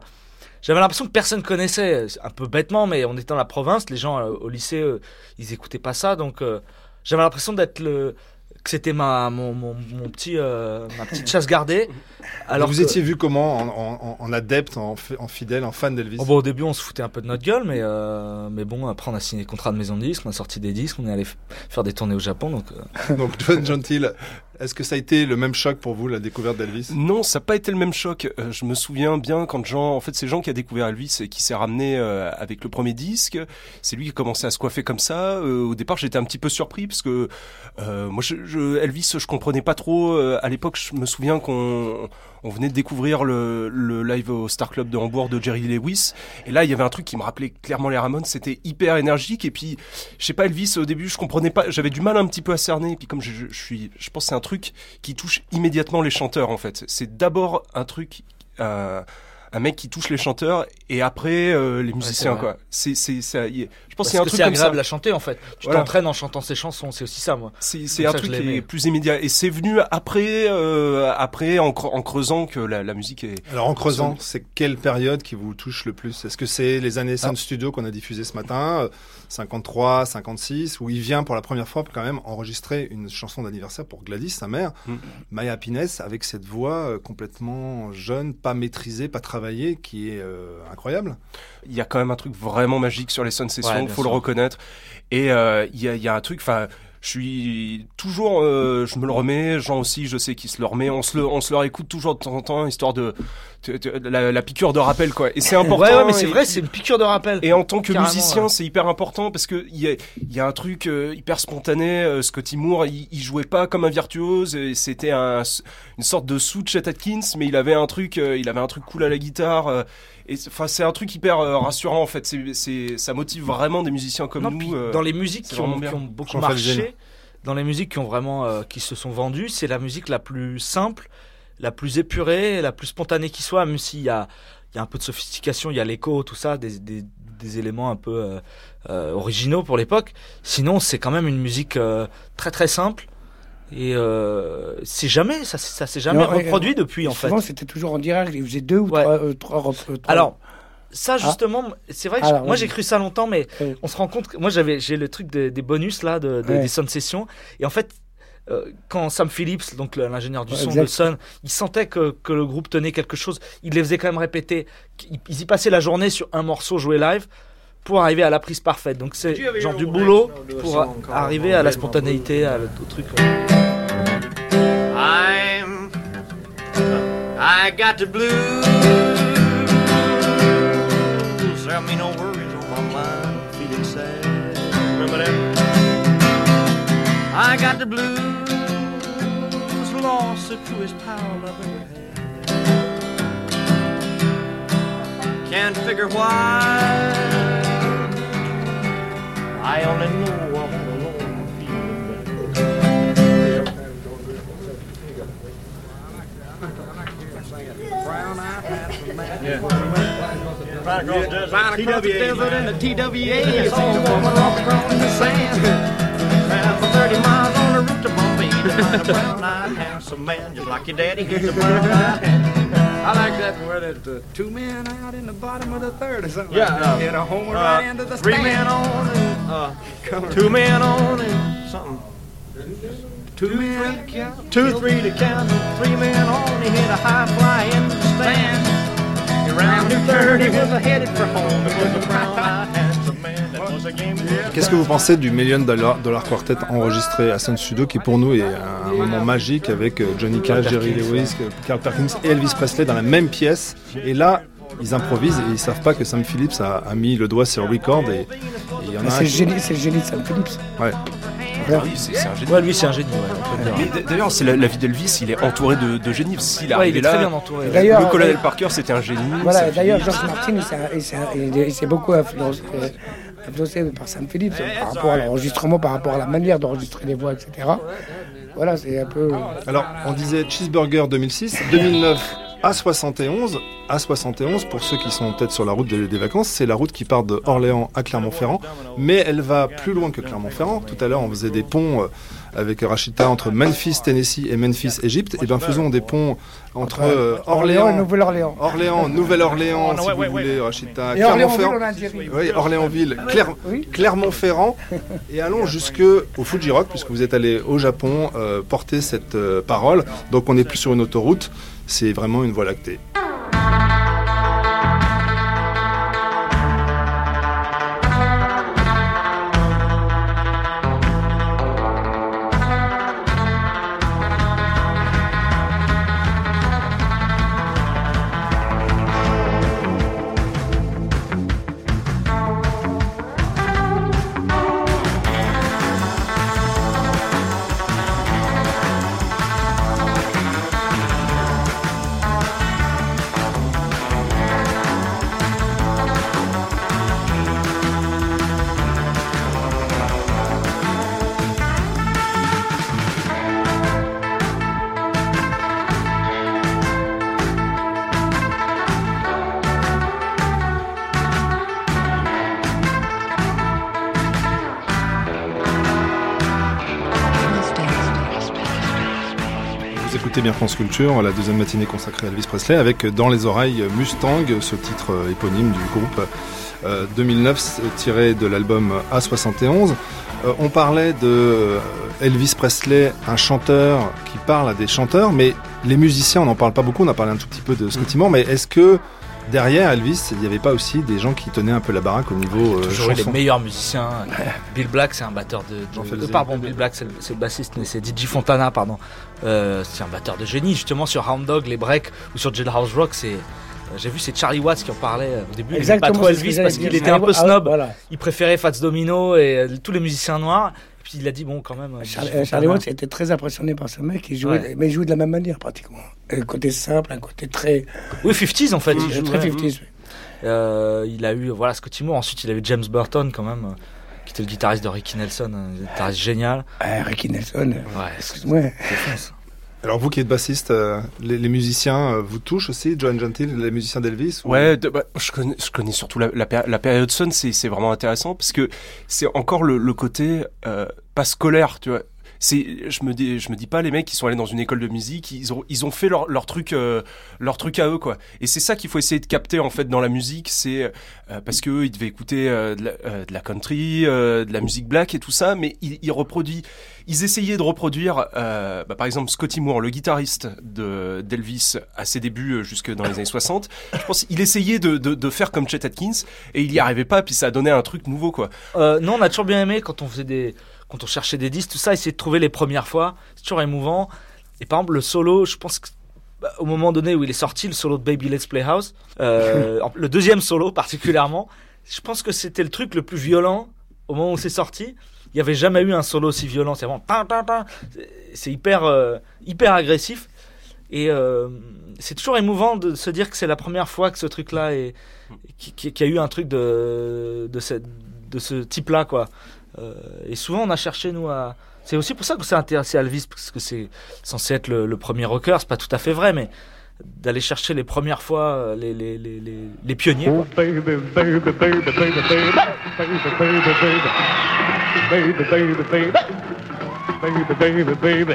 J'avais l'impression que personne connaissait, un peu bêtement, mais on était dans la province, les gens euh, au lycée, euh, ils écoutaient pas ça, donc euh, j'avais l'impression d'être le, que c'était ma, mon, mon, mon petit, euh, ma petite chasse gardée. Alors vous que- étiez vu comment en, en- en adepte, en, fidèle, en fan d'Elvis Oh, bon, au début, on se foutait un peu de notre gueule, mais, euh, mais bon, après, on a signé des contrats de maison de disques, on a sorti des disques, on est allé faire des tournées au Japon, donc. euh, Donc John Gentil, est-ce que ça a été le même choc pour vous la découverte d'Elvis? Non, ça n'a pas été le même choc. Euh, je me souviens bien quand Jean, en fait, c'est Jean qui a découvert Elvis et qui s'est ramené euh, avec le premier disque. C'est lui qui a commencé à se coiffer comme ça. Euh, au départ, j'étais un petit peu surpris parce que euh, moi, je, je- Elvis, je comprenais pas trop. Euh, à l'époque, je me souviens qu'on on venait de découvrir le, le live au Star Club de Hambourg de Jerry Lewis. Et là, il y avait un truc qui me rappelait clairement les Ramones. C'était hyper énergique. Et puis, je sais pas, Elvis, au début, je comprenais pas. J'avais du mal un petit peu à cerner. Et puis, comme je, je- je suis, je pense que c'est un truc qui touche immédiatement les chanteurs, en fait. C'est d'abord un truc, euh, un mec qui touche les chanteurs et après euh, les musiciens, quoi. C'est, c'est, ça, y est. je pense qu'il y a un truc c'est comme agréable ça. à chanter en fait. Tu Voilà. t'entraînes en chantant ces chansons, c'est aussi ça moi. C'est un ça, truc qui est plus immédiat et c'est venu après, euh, après en, cre- en creusant que la, la musique est. Alors en creusant, c'est quelle période qui vous touche le plus? Est-ce que c'est les années Ah. Sound Studio qu'on a diffusé ce matin, euh, 53, 56, où il vient pour la première fois quand même enregistrer une chanson d'anniversaire pour Gladys, sa mère, Mm. My Happiness, avec cette voix euh, complètement jeune, pas maîtrisée, pas travaillée, qui est euh, incroyable? Il y a quand même un truc vraiment magique sur les Sun Ouais, Bien faut le reconnaître. Et euh, il y, a, il y a un truc, enfin. Je suis toujours, euh, je me le remets. Jean aussi, je sais qu'il se le remet. On se le, on se le réécoute toujours de temps en temps, histoire de, de- de- la, la piqûre de rappel, quoi. Et c'est important. Ouais, ouais, mais c'est vrai, c'est une piqûre de rappel. Et en tant que Carrément, musicien, ouais. c'est hyper important parce que il y a, il y a un truc euh, hyper spontané. euh, Scotty Moore, il, il jouait pas comme un virtuose. C'était un, une sorte de sous de Chet Atkins, mais il avait un truc, euh, il avait un truc cool à la guitare. Et c'est- enfin, c'est un truc hyper euh, rassurant en fait. C'est, ça motive vraiment des musiciens comme Non, nous. puis euh, dans les musiques qui ont, qui beaucoup marché, dans les musiques qui ont vraiment euh, qui se sont vendues, c'est la musique la plus simple, la plus épurée, la plus spontanée qui soit, même s'il y a il y a un peu de sophistication, il y a l'écho, tout ça, des, des, des éléments un peu euh, euh, originaux pour l'époque. Sinon, c'est quand même une musique euh, très très simple. Et euh, c'est jamais, ça, ça s'est jamais Non, reproduit depuis en fait. Souvent, c'était toujours en direct. Ils faisaient deux ou Ouais. trois, euh, trois, euh, trois- Alors, ça justement, c'est vrai que Alors, moi j'ai cru ça longtemps, mais Oui. on se rend compte que moi j'avais j'ai le truc de- des bonus là, de, de- Ouais. des sound sessions, et en fait. euh, quand Sam Phillips, donc l'ingénieur du Ouais, son exact. de Sun, il sentait que, que le groupe tenait quelque chose, il les faisait quand même répéter. Ils, y passaient la journée sur un morceau joué live pour arriver à la prise parfaite. Donc c'est genre du boulot pour arriver à la spontanéité, au truc. I got the blues. There me no worries on my mind. Feeling sad. Remember that? I got the blues. Lost the truest pal I've ever had. Can't figure why. I only know Right across the desert. Right across the desert in the TWA. Saw a woman walk across in the sand. Ran for 30 miles on the route to Bombay to find a brown-eyed handsome man just like your daddy. He's a brown-eyed handsome man. I like that where that uh, two men out in the bottom of the third or something Yeah, like that. uh, Hit a homer uh, right into the three stand. men on and uh, two men on and something. Two men, two, three to count, three men on. He hit a high fly into the stand. Qu'est-ce que vous pensez du Million Dollar, Dollar Quartet enregistré à Sound Studio qui pour nous est un moment magique avec euh, Johnny Cash, Jerry Lewis, Carl Perkins et Elvis Presley dans la même pièce et là ils improvisent et ils savent pas que Sam Phillips a, a mis le doigt sur le record et et il y en a Mais un C'est le qui- génie, c'est le génie de Sam Phillips. Ouais. Voilà. Oui, c'est c'est un génie. Ouais, lui c'est un génie. ouais. Mais d'ailleurs, c'est la, la vie d'Elvis, il est entouré de, de génies. S'il Ouais, il arrivé est très là, bien entouré. D'ailleurs, le colonel euh, Parker, c'était un génie. Voilà, d'ailleurs. George Martin, il s'est- beaucoup influencé, euh, influencé par Sam Phillips euh, par rapport à l'enregistrement, par rapport à la manière d'enregistrer les voix, etc. Voilà, c'est un peu. Alors, on disait Cheeseburger 2006, 2009 A71. A71, pour ceux qui sont peut-être sur la route des, des vacances, c'est la route qui part de Orléans à Clermont-Ferrand, mais elle va plus loin que Clermont-Ferrand. Tout à l'heure, on faisait des ponts euh, avec Rachita entre Memphis, Tennessee et Memphis, Égypte. Et bien, faisons des ponts entre euh, Orléans Nouvelle-Orléans. Orléans, Nouvelle-Orléans, Oh, si vous voulez, Rachita, Clermont-Ferrand. Oui, Orléansville, Oui. Clermont-Ferrand, et allons jusque au Fuji Rock, puisque vous êtes allé au Japon euh, porter cette euh, parole. Donc on n'est plus sur une autoroute, c'est vraiment une voie lactée. Bien France Culture, la deuxième matinée consacrée à Elvis Presley, avec Dans les oreilles Mustang, ce titre euh, éponyme du groupe euh, 2009 tiré de l'album A71. Euh, on parlait de euh, Elvis Presley, un chanteur qui parle à des chanteurs, mais les musiciens, on n'en parle pas beaucoup, on a parlé un tout petit peu de Scotty Moore, mais est-ce que derrière Elvis, il n'y avait pas aussi des gens qui tenaient un peu la baraque au niveau euh, toujours eu les chanson meilleurs musiciens. Bill Black, c'est un batteur de. de- Zé- pardon, Bill Black, c'est le, bassiste, mais c'est DJ Fontana, pardon. Euh, c'est un batteur de génie. Justement, sur Hound Dog, les breaks ou sur Jailhouse Rock, c'est. euh, J'ai vu, c'est Charlie Watts qui en parlait euh, au début. Il aimait pas Exactement, trop Elvis parce qu'il était un peu Charlie- snob. ah, voilà. Il préférait Fats Domino et euh, tous les musiciens noirs. Puis il a dit, bon, quand même. euh, Charlie, euh. Watts était très impressionné par ce mec, il jouait, Ouais. mais il jouait de la même manière pratiquement. Un côté simple, un côté très. Oui, 50s en fait. Mm, il jouait. très 50s. oui. Euh, il a eu voilà Scotty Moore. Ensuite, il a eu James Burton quand même, euh, qui était le guitariste de Ricky Nelson, un guitariste génial. Ah, Ricky Nelson. Ouais, excuse-moi. Alors vous qui êtes bassiste, euh, les, les musiciens euh, vous touchent aussi, Joan Gentil, les musiciens d'Elvis ou- Ouais, de- bah, je, connais, je connais surtout la, la, péri- la période Sun, c'est c'est vraiment intéressant parce que c'est encore le, le côté euh, pas scolaire, tu vois. C'est, je me dis, je me dis pas les mecs qui sont allés dans une école de musique, ils ont, ils ont fait leur, leur truc, euh, leur truc à eux quoi. Et c'est ça qu'il faut essayer de capter en fait dans la musique, c'est euh, parce que eux, ils devaient écouter euh, de, la, euh, de la country, euh, de la musique black et tout ça, mais ils, ils reproduisent, ils essayaient de reproduire, euh, bah, par exemple Scotty Moore, le guitariste de d'Elvis à ses débuts jusque dans les années 60. Je pense qu'il essayait de, de, de faire comme Chet Atkins et il y arrivait pas, puis ça donné un truc nouveau quoi. Non, on a toujours bien aimé quand on faisait des, quand on cherchait des disques, tout ça, essayer de trouver les premières fois. C'est toujours émouvant. Et par exemple, le solo, je pense que bah, au moment donné où il est sorti, le solo de Baby Let's Play House, euh, le deuxième solo particulièrement, je pense que c'était le truc le plus violent au moment où c'est sorti. Il n'y avait jamais eu un solo aussi violent. C'est vraiment. C'est- c'est hyper, euh, hyper agressif. Et euh, c'est toujours émouvant de se dire que c'est la première fois que ce truc-là est, qui, qui- qui a eu un truc de, de, cette- de ce type-là, quoi et souvent, on a cherché, nous, à. C'est aussi pour ça qu'on s'est intéressé à Elvis, parce que c'est censé être le, premier rocker, c'est pas tout à fait vrai, mais d'aller chercher les premières fois les, les, les, les, pionniers. Baby, baby, baby, baby.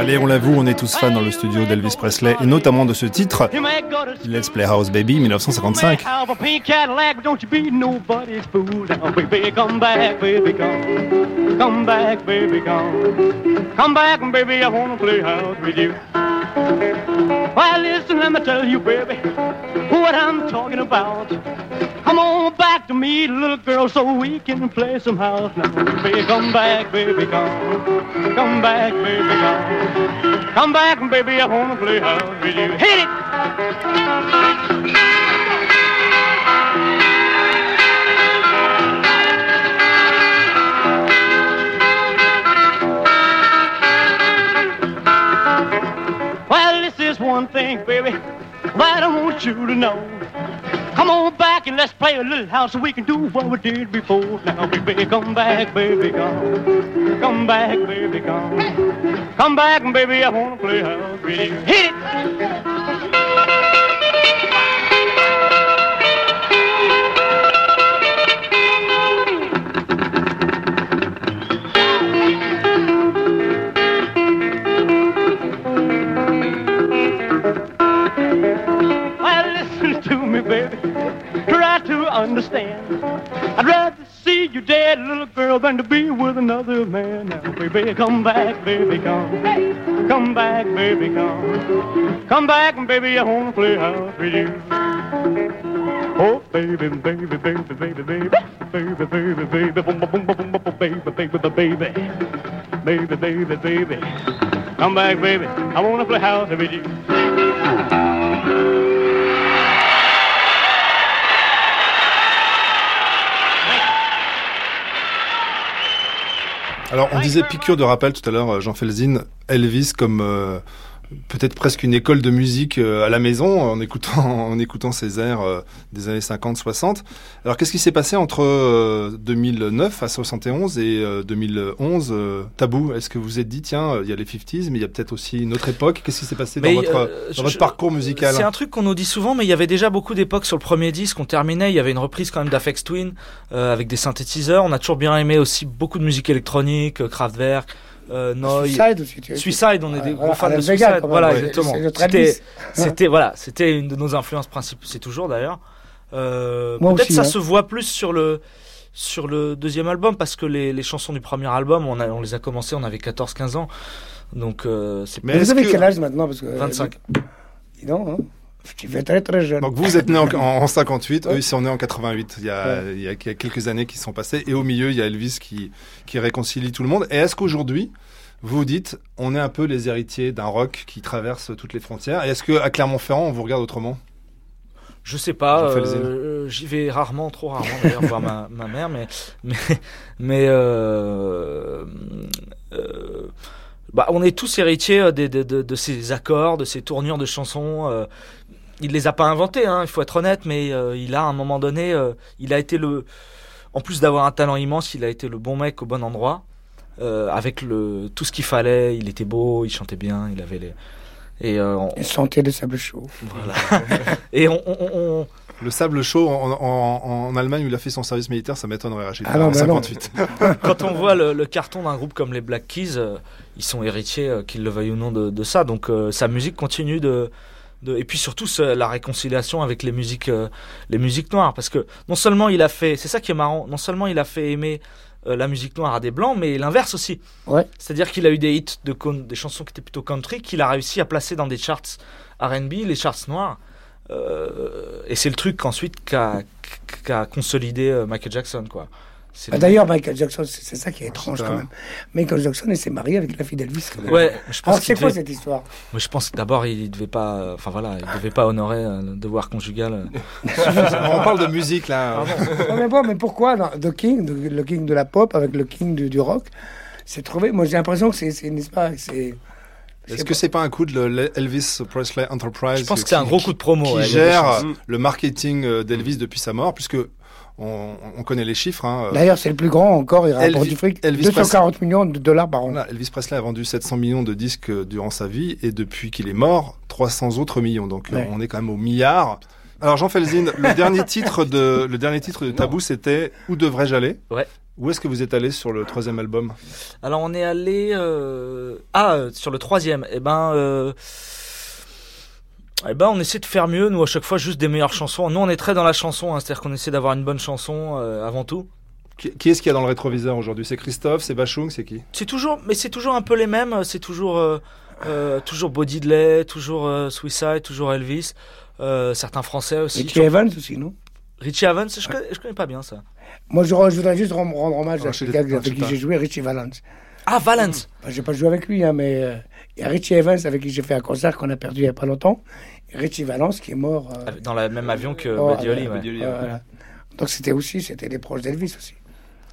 Allez, on l'avoue, on est tous fans dans le studio d'Elvis Presley, et notamment de ce titre, Let's Play House Baby 1955. have a pink Cadillac, but don't you be nobody's fool. Now, baby, come back, baby, come. Come back, baby, come. Come back, baby, I wanna play house with you. Well, listen, let me tell you, baby, what I'm talking about. Come on back to me, little girl, so we can play some house now. Baby, come back, baby, come. Come back, baby, come. Come back, baby, I wanna play house with you. Hit it! Well, this is one thing, baby, that I want you to know. Come on back and let's play a little house so we can do what we did before. Now, baby, come back, baby, come. Come back, baby, come. Come back, baby, I wanna play house with you. Hit it! Well, listen to me, baby. Try to understand. I'd rather see you dead, little girl, than to be with another man. Now, baby, come back, baby, come. Come back, baby, come. Come back, baby, I wanna play house with you. Oh, baby, baby, baby, baby, baby, baby, baby, baby, baby, boom, boom, boom, boom, boom, baby, baby, baby, baby, baby, baby. Come back, baby. I wanna play house with you. Alors, on disait piqûre de rappel tout à l'heure, euh, Jean Felzin, Elvis comme euh, peut-être presque une école de musique euh, à la maison en écoutant, en écoutant ces airs euh, des années 50-60. Alors, qu'est-ce qui s'est passé entre euh, 2009 à 71 et euh, 2011 euh, Tabou, est-ce que vous vous êtes dit, tiens, euh, il y a les 50s, mais il y a peut-être aussi une autre époque? Qu'est-ce qui s'est passé dans Mais, votre, euh, dans je- votre je- parcours musical? C'est un truc qu'on nous dit souvent, mais il y avait déjà beaucoup d'époques sur le premier disque. On terminait, il y avait une reprise quand même d'Afex Twin euh, avec des synthétiseurs. On a toujours bien aimé aussi beaucoup de musique électronique, euh, Kraftwerk, euh, Noy. Suicide aussi, tu- Suicide, on est des gros fans de Suicide. Voilà, ouais. exactement. C'était, voilà, c'était une de nos influences principales. C'est toujours d'ailleurs. Euh, peut-être aussi, ça se voit plus sur le sur le deuxième album parce que les, les chansons du premier album, on, a, on les a commencées, on avait 14-15 ans. Donc euh, c'est Mais vous avez quel âge maintenant parce que, 25. Dis donc, hein. Tu fais très très jeune. Donc vous êtes né en, en, en 58, eux ils sont nés en 88. Il y, a, Ouais. il, y a, il y a quelques années qui sont passées. Et au milieu, il y a Elvis qui, qui réconcilie tout le monde. Et est-ce qu'aujourd'hui, vous vous dites, on est un peu les héritiers d'un rock qui traverse toutes les frontières Et est-ce qu'à Clermont-Ferrand, on vous regarde autrement? Je sais pas, euh, j'y vais rarement, trop rarement d'ailleurs voir ma, ma mère, mais mais mais euh, euh, bah, on est tous héritiers euh, de, de, de ces accords, de ces tournures de chansons. euh, il les a pas inventés, hein, il faut être honnête, mais euh, il a à un moment donné, euh, il a été le, en plus d'avoir un talent immense, il a été le bon mec au bon endroit, euh, avec le tout ce qu'il fallait. Il était beau, il chantait bien, il avait les et euh, on- Il sentait le sable chaud. voilà. et on, on- on- on- Le sable chaud en, en, en Allemagne où il a fait son service militaire, ça m'étonnerait. Ah non, en bah non. 58. quand on voit le, le carton d'un groupe comme les Black Keys, euh, ils sont héritiers, euh, qu'ils le veuillent ou non, de, de ça. Donc euh, sa musique continue de, de- et puis surtout ce- la réconciliation avec les musiques, euh, les musiques noires, parce que non seulement il a fait, c'est ça qui est marrant, non seulement il a fait aimer euh, la musique noire à des blancs, mais l'inverse aussi. Ouais. C'est-à-dire qu'il a eu des hits de des chansons qui étaient plutôt country, qu'il a réussi à placer dans des charts R&B, les charts noirs. Euh, et c'est le truc qu'ensuite qu'a qu'a consolidé Michael Jackson, quoi. Bah, le- D'ailleurs, Michael Jackson, c'est ça qui est étrange quand même. Michael Jackson, il s'est marié avec la fille d'Elvis. quand même. Ouais, je pense Alors, c'est quoi devait- cette histoire? Moi, je pense que d'abord, il devait pas, enfin voilà, il devait pas honorer le devoir conjugal. on parle de musique là. Non, mais bon, mais pourquoi The King, de- le King de la pop avec le King du, du rock, c'est trouvé. Moi, j'ai l'impression que c'est, c'est, n'est-ce pas, c'est. Est-ce que c'est pas un coup de Elvis Presley Enterprise Je pense que c'est un gros coup de promo, qui ouais, gère le marketing euh, d'Elvis depuis sa mort, puisque on, on connaît les chiffres. hein. D'ailleurs, c'est le plus grand encore, il rapporte Elvi- du fric. Elvis 240 millions de dollars par an. Voilà, Elvis Presley a vendu 700 millions de disques euh, durant sa vie et depuis qu'il est mort, 300 autres millions. Donc euh, Ouais. on est quand même au milliard. Alors Jean Felzin, le dernier titre de le dernier titre de Tabou, c'était Où devrais-je aller? Ouais. Où est-ce que vous êtes allé sur le troisième album? Alors, on est allé euh, ah euh, sur le troisième. Eh ben, euh, eh ben, on essaie de faire mieux. Nous, à chaque fois, juste des meilleures chansons. Nous, on est très dans la chanson, hein, c'est-à-dire qu'on essaie d'avoir une bonne chanson euh, avant tout. Qui, qui est-ce qu'il y a dans le rétroviseur aujourd'hui? C'est Christophe, c'est Bachung, c'est qui? C'est toujours, mais c'est toujours un peu les mêmes. C'est toujours, euh, euh, toujours Body Delay, toujours euh, Suicide, toujours Elvis. euh, certains Français aussi. Richie Evans aussi, non? Richie Evans, je connais, je connais pas bien ça. Moi, je, je voudrais juste rendre, rendre hommage Ah, à les- avec qui j'ai joué, Richie Valens. Ah, Valence Enfin, j'ai pas joué avec lui, hein, mais euh, il y a Richie Evans avec qui j'ai fait un concert qu'on a perdu il y a pas longtemps. Et Richie Valens qui est mort. euh, Dans le même avion que oh, Buddy Holly, euh, ouais. euh, voilà. Donc c'était aussi, c'était des proches d'Elvis aussi.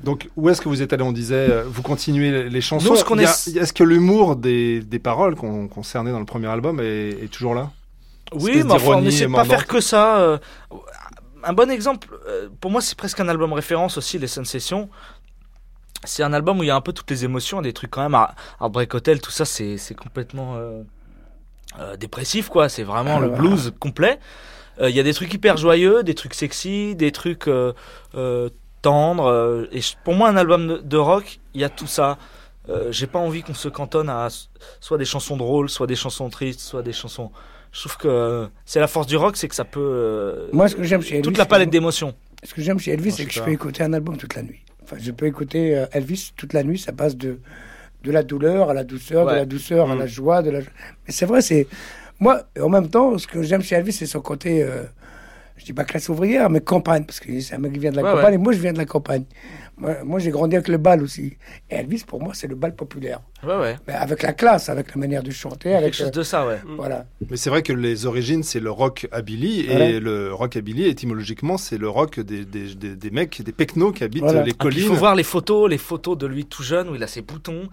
Donc où est-ce que vous êtes allé On disait, euh, vous continuez les, chansons? Nous, ce qu'on est- Est-ce que l'humour des, des paroles qu'on qu'on cernait dans le premier album est, est toujours là? Oui, mais enfin, on d'ironie essaie de pas faire que ça. euh, un bon exemple, euh, pour moi, c'est presque un album référence aussi, Les Sensation. C'est un album où il y a un peu toutes les émotions, des trucs quand même. Hard- Heartbreak Hotel, tout ça, c'est complètement euh, euh, dépressif, quoi. C'est vraiment Ah, le blues complet. Euh, Il y a des trucs hyper joyeux, des trucs sexy, des trucs euh, euh, tendres. et pour moi, un album de, de rock, il y a tout ça. Euh, J'ai pas envie qu'on se cantonne à soit des chansons drôles, soit des chansons tristes, soit des chansons. Je trouve que c'est la force du rock, c'est que ça peut. euh, Moi, ce que j'aime chez Elvis, toute la palette d'émotions. Ce que j'aime chez Elvis, c'est que je peux écouter un album toute la nuit. Enfin, je peux écouter euh, Elvis toute la nuit. Ça passe de, de la douleur à la douceur, de la douceur à Mm. la joie. De la... Mais c'est vrai, c'est. Moi, en même temps, ce que j'aime chez Elvis, c'est son côté. euh, Je dis pas classe ouvrière, mais campagne. Parce que c'est un mec qui vient de la Ouais, campagne ouais. et moi, je viens de la campagne. Moi, moi, j'ai grandi avec le bal aussi. Et Elvis, pour moi, c'est le bal populaire. Ouais, ouais. Mais avec la classe, avec la manière de chanter. Avec, Quelque chose euh, de ça, ouais. Voilà. Mais c'est vrai que les origines, c'est le rock Billy et Voilà. le rock Billy, étymologiquement, c'est le rock des, des, des, des mecs, des pecnos qui habitent Voilà. les Ah, collines. Il faut voir les photos, les photos de lui tout jeune où il a ses boutons.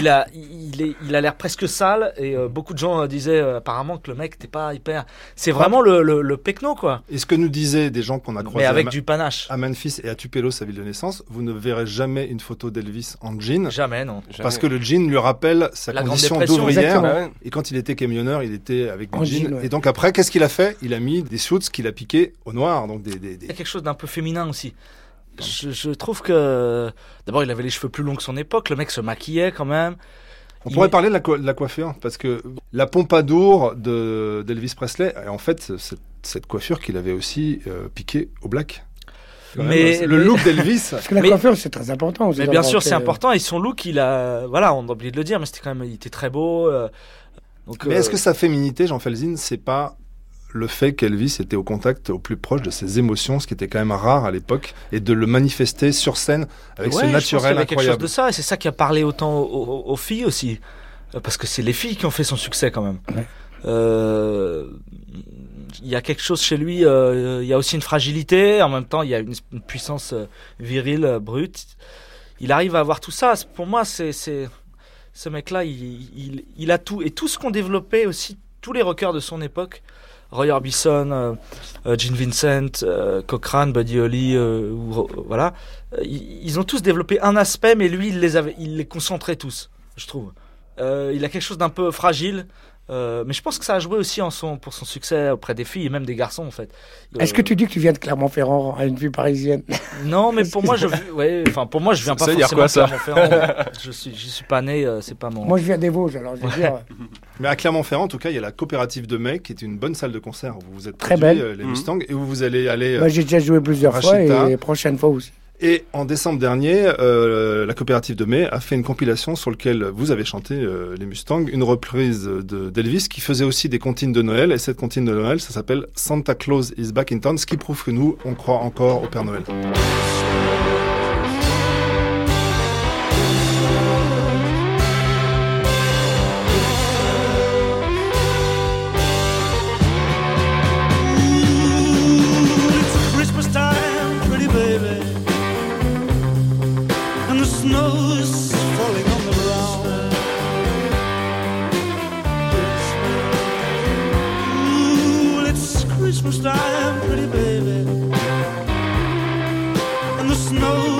il a, il est, il a l'air presque sale et euh, beaucoup de gens euh, disaient euh, apparemment que le mec n'était pas hyper. C'est vraiment le, le, le pecno quoi. Et ce que nous disaient des gens qu'on a croisés Mais avec à, du panache. à Memphis et à Tupelo, sa ville de naissance, vous ne verrez jamais une photo d'Elvis en jean. Jamais non. Parce que le jean lui rappelle sa La Grande condition d'ouvrière. exactement. Et quand il était camionneur, il était avec jeans. jean, ouais. Et donc après, qu'est-ce qu'il a fait? Il a mis des suits qu'il a piqués au noir. Donc des, des, des- Il y a quelque chose d'un peu féminin aussi. je, je trouve que d'abord il avait les cheveux plus longs que son époque. Le mec se maquillait quand même. On Il- pourrait parler de la, co- de la coiffure, parce que la pompadour de- d'Elvis Presley, en fait, c'est cette coiffure qu'il avait aussi euh, piquée au black. Même, Mais- le mais- look d'Elvis. Parce que la Mais- coiffure, c'est très important. aussi Mais bien sûr, c'est euh, important. Et son look, il a, voilà, on a oublié de le dire, mais c'était quand même, il était très beau. euh, donc, Mais euh, est-ce que sa féminité, Jean Felzin, c'est pas le fait qu'Elvis était au contact au plus proche de ses émotions, ce qui était quand même rare à l'époque, et de le manifester sur scène avec Ouais, ce je pense qu'il y naturel avait quelque chose de ça, et c'est ça qui a parlé autant aux, aux- aux filles aussi, Euh, parce que c'est les filles qui ont fait son succès quand même. Euh, Il y a quelque chose chez lui, euh, il y a aussi une fragilité, en même temps il y a une, puissance euh, virile, euh, brute. Il arrive à avoir tout ça. Pour moi, c'est ce mec-là, il, a tout et tout ce qu'ont développé aussi tous les rockers de son époque. Roy Orbison, euh, euh, Gene Vincent, euh, Cochrane, Buddy Holly, euh, euh, voilà. Euh, ils, ont tous développé un aspect, mais lui, il les, concentrait tous, je trouve. Euh, il a quelque chose d'un peu fragile, euh, mais je pense que ça a joué aussi en son, pour son succès auprès des filles et même des garçons, en fait. Est-ce que tu dis que tu viens de Clermont-Ferrand à une ville parisienne Non, mais pour moi, je, ouais, enfin, pour moi, je viens pas Ça forcément quoi, ça de Clermont-Ferrand. je suis, j'y suis pas né, euh, c'est pas mon. Moi, je viens des Vosges, alors je veux dire. Mais à Clermont-Ferrand, en tout cas, il y a la coopérative de mai, qui est une bonne salle de concert où vous êtes Très produits, belle. euh, les Mhm. Mustangs, et où vous allez aller. euh, Moi, j'ai déjà joué plusieurs fois et prochaine fois aussi. Et en décembre dernier, euh, la coopérative de mai a fait une compilation sur laquelle vous avez chanté euh, les Mustangs, une reprise de- d'Elvis qui faisait aussi des comptines de Noël. Et cette comptine de Noël, ça s'appelle Santa Claus is back in town, ce qui prouve que nous, on croit encore au Père Noël.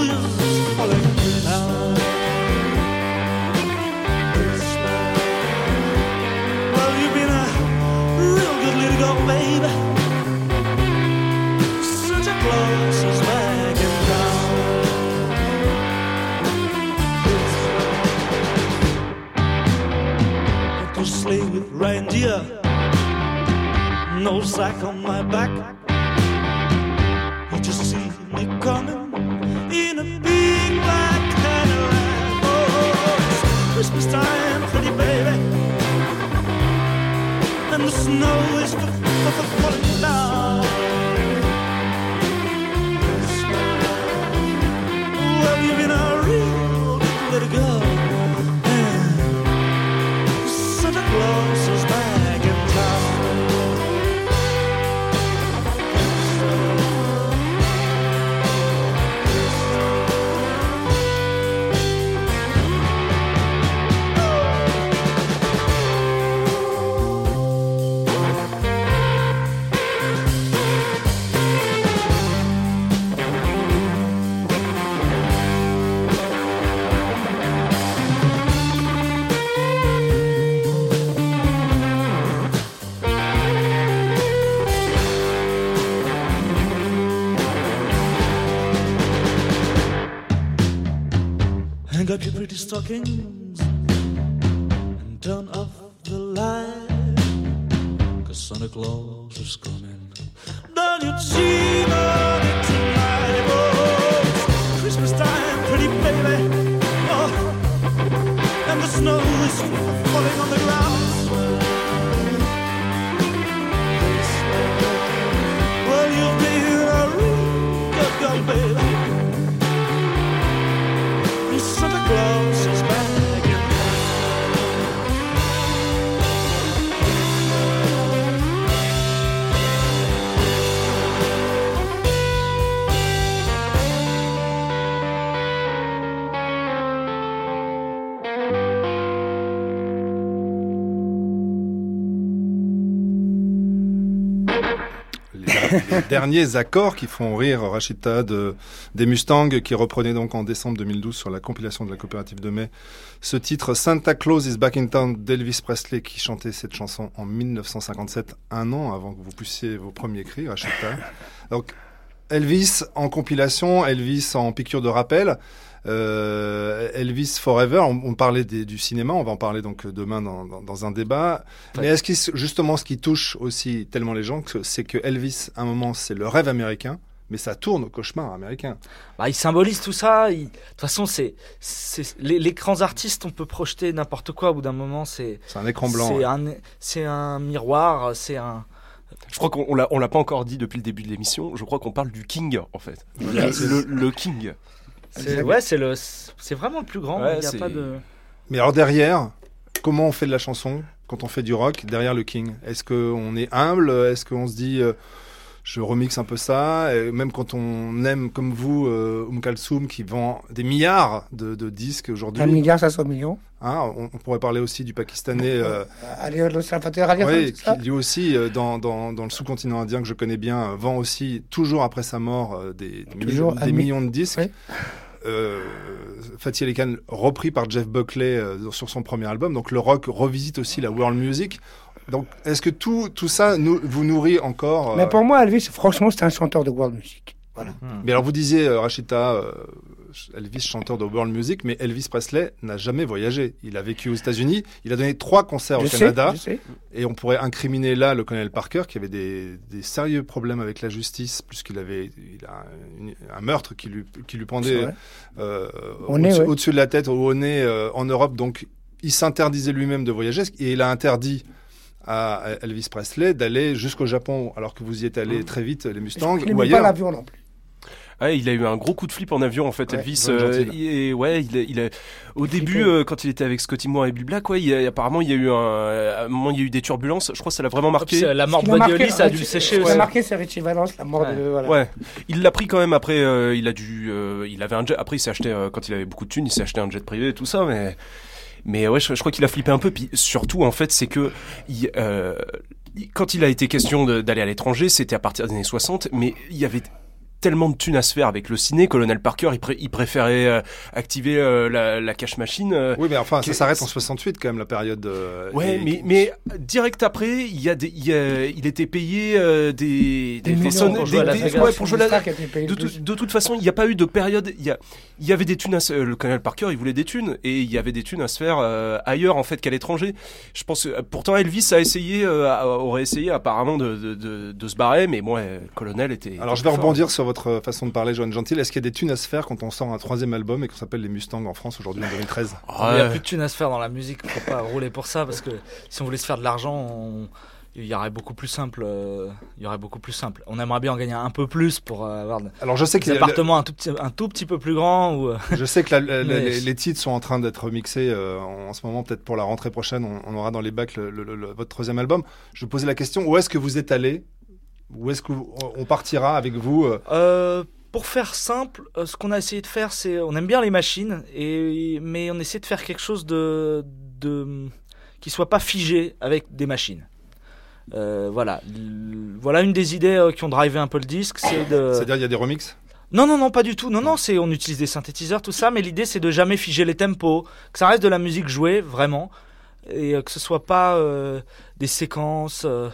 lose. Stockings and turn off the light. Cause Santa Claus is coming. Don't you dream of it tonight? Oh, Christmas time, pretty baby. Oh, and the snow is falling on the ground. Well, you've been a real good girl, baby. Derniers accords qui font rire Rachita de, des Mustangs, qui reprenait donc en décembre 2012 sur la compilation de la coopérative de mai ce titre Santa Claus is Back in Town d'Elvis Presley qui chantait cette chanson en 1957, un an avant que vous puissiez vos premiers cris, Rachita. Donc, Elvis en compilation, Elvis en piqûre de rappel. Euh, Elvis Forever, on, on parlait des- du cinéma, on va en parler donc demain dans, dans- dans un débat. Mais est-ce que justement ce qui touche aussi tellement les gens, c'est que Elvis, à un moment, c'est le rêve américain, mais ça tourne au cauchemar américain. Bah, il symbolise tout ça. il- De toute façon, c'est, les, les grands artistes, on peut projeter n'importe quoi. Au bout d'un moment, c'est. Un écran blanc, C'est ouais. un, c'est un miroir. C'est un. Je crois qu'on on l'a, on l'a pas encore dit depuis le début de l'émission. Je crois qu'on parle du King en fait. Yes. Le, le King. C'est, ouais, c'est le, c'est vraiment le plus grand. Ouais, il y a c'est- pas de. Mais alors derrière, comment on fait de la chanson quand on fait du rock derrière le King? Est-ce qu'on est humble? Est-ce qu'on se dit euh, je remixe un peu ça? Et Même quand on aime comme vous euh, qui vend des milliards de, de disques aujourd'hui. Un milliard 500 millions. Hein, on, on pourrait parler aussi du Pakistanais. euh, Allez, le Salvatore Ali oui, qui lui aussi, euh, dans, dans, dans le sous-continent indien que je connais bien, euh, vend aussi, toujours après sa mort, euh, des, des Toujours millions, des admis. millions de disques. Euh, Fatih Ali Khan, repris par Jeff Buckley euh, sur son premier album. Donc le rock revisite aussi la world music. Donc est-ce que tout, tout ça nous, vous nourrit encore euh, Mais pour moi, Elvis, franchement, c'est un chanteur de world music. Voilà. Mais alors vous disiez, euh, Rachita, euh, Elvis chanteur de world music, mais Elvis Presley n'a jamais voyagé. Il a vécu aux États-Unis, il a donné trois concerts Je au sais, Canada, et on pourrait incriminer là le colonel Parker qui avait des, des sérieux problèmes avec la justice, puisqu'il avait il a une- un meurtre qui lui, qui lui C'est pendait euh, au-dessus ouais. de la tête, au nez euh, en Europe. Donc il s'interdisait lui-même de voyager, et il a interdit à Elvis Presley d'aller jusqu'au Japon, alors que vous y êtes allé très vite, les Mustangs, Il ou n'aimait pas ailleurs. l'avion non plus. Ouais, il a eu un gros coup de flip en avion en fait, Ouais, Elvis. Euh, est- ouais, il a, il a- au début euh, quand il était avec Scotty Moore et Bill Black, ouais, il y a- apparemment il y a eu un, à un moment il y a eu des turbulences. Je crois que ça l'a vraiment marqué. puis, la mort de Buddy ça a dû sécher Ce qui m'a marqué, c'est Richie Valence, la mort de. Voilà. Ouais, il l'a pris quand même après. euh, il a dû, euh, il avait un jet. Après, il s'est acheté euh, quand il avait beaucoup de thunes, il s'est acheté un jet privé et tout ça. Mais, mais ouais, je, je crois qu'il a flippé un peu. Puis surtout, en fait, c'est que il, euh, quand il a été question d'aller à l'étranger, c'était à partir des années 60, mais il y avait tellement de thunes à se faire avec le ciné, Colonel Parker, il, pré- il préférait euh, activer euh, la, la cash machine. euh, Oui, mais enfin, ça que- s'arrête en 68 quand même, la période. euh, Ouais, et- mais, mais direct après, il y a des, il, y a- il était payé euh, des, des, sonnes- pour des- jouer des- Vegas. ouais, pour jouer la- de, tout- de toute façon, il n'y a pas eu de période. Il y, a, il y avait des thunes. À, se- euh, le colonel Parker, il voulait des thunes et il y avait des thunes à se faire euh, ailleurs en fait qu'à l'étranger. Je pense. euh, pourtant, Elvis a essayé, euh, a- aurait essayé apparemment de, de, de, de se barrer, mais bon, euh, le colonel était. Alors je vais rebondir sur votre façon de parler, Joanne Gentil. Est-ce qu'il y a des thunes à se faire quand on sort un troisième album et qu'on s'appelle les Mustangs en France aujourd'hui en 2013 Il n'y a plus de thunes à se faire dans la musique. Faut pas rouler pour ça parce que si on voulait se faire de l'argent, on- il y aurait beaucoup plus simple. euh, Il y aurait beaucoup plus simple. On aimerait bien en gagner un peu plus pour euh, avoir Alors, je sais des qu'il y a le- appartements un tout petit, un tout petit peu plus grands ou. euh, Je sais que la- la- la- Mais- les, les titres sont en train d'être mixés euh, en, ce moment, peut-être pour la rentrée prochaine, on, on aura dans les bacs le- le- le- votre troisième album. Je posais la question, où est-ce que vous êtes allé Où est-ce qu'on partira avec vous euh, Euh, pour faire simple, euh, ce qu'on a essayé de faire, c'est on aime bien les machines, et mais on essaie de faire quelque chose de, de qui soit pas figé avec des machines. Euh, voilà, voilà une des idées qui ont drivé un peu le disque, c'est de. C'est-à-dire, il y a des remixes? Non, non, non, pas du tout. Non, non, c'est on utilise des synthétiseurs, tout ça, mais l'idée c'est de jamais figer les tempos, que ça reste de la musique jouée vraiment, et euh, que ce soit pas euh, des séquences, euh,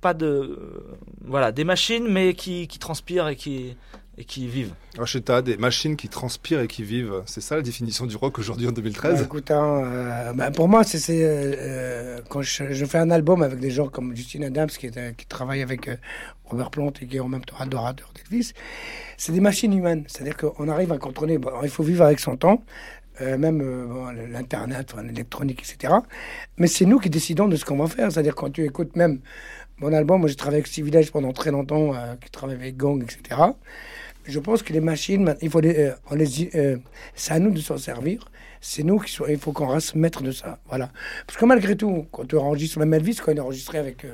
pas de, euh, voilà, des machines, mais qui, qui transpirent et qui et qui vivent. Racheta, des machines qui transpirent et qui vivent. C'est ça la définition du rock aujourd'hui en 2013 Bah, écoute, hein, euh, bah, pour moi, c'est quand je, je fais un album avec des gens comme Justine Adams qui, est, euh, qui travaille avec euh, Robert Plant et qui est en même temps adorateur d'Elvis, c'est des machines humaines. C'est-à-dire qu'on arrive à contrôler. Bon, il faut vivre avec son temps, euh, même euh, l'internet, l'électronique, etc. Mais c'est nous qui décidons de ce qu'on va faire. C'est-à-dire quand tu écoutes même mon album, moi j'ai travaillé avec Steve Village pendant très longtemps, euh, qui travaille avec Gong, etc. Je pense que les machines, il faut les, euh, on les, c'est à nous de s'en servir. C'est nous qui sommes, il faut qu'on reste maître de ça. Voilà. Parce que malgré tout, quand tu enregistres, même Elvis, quand il est enregistré avec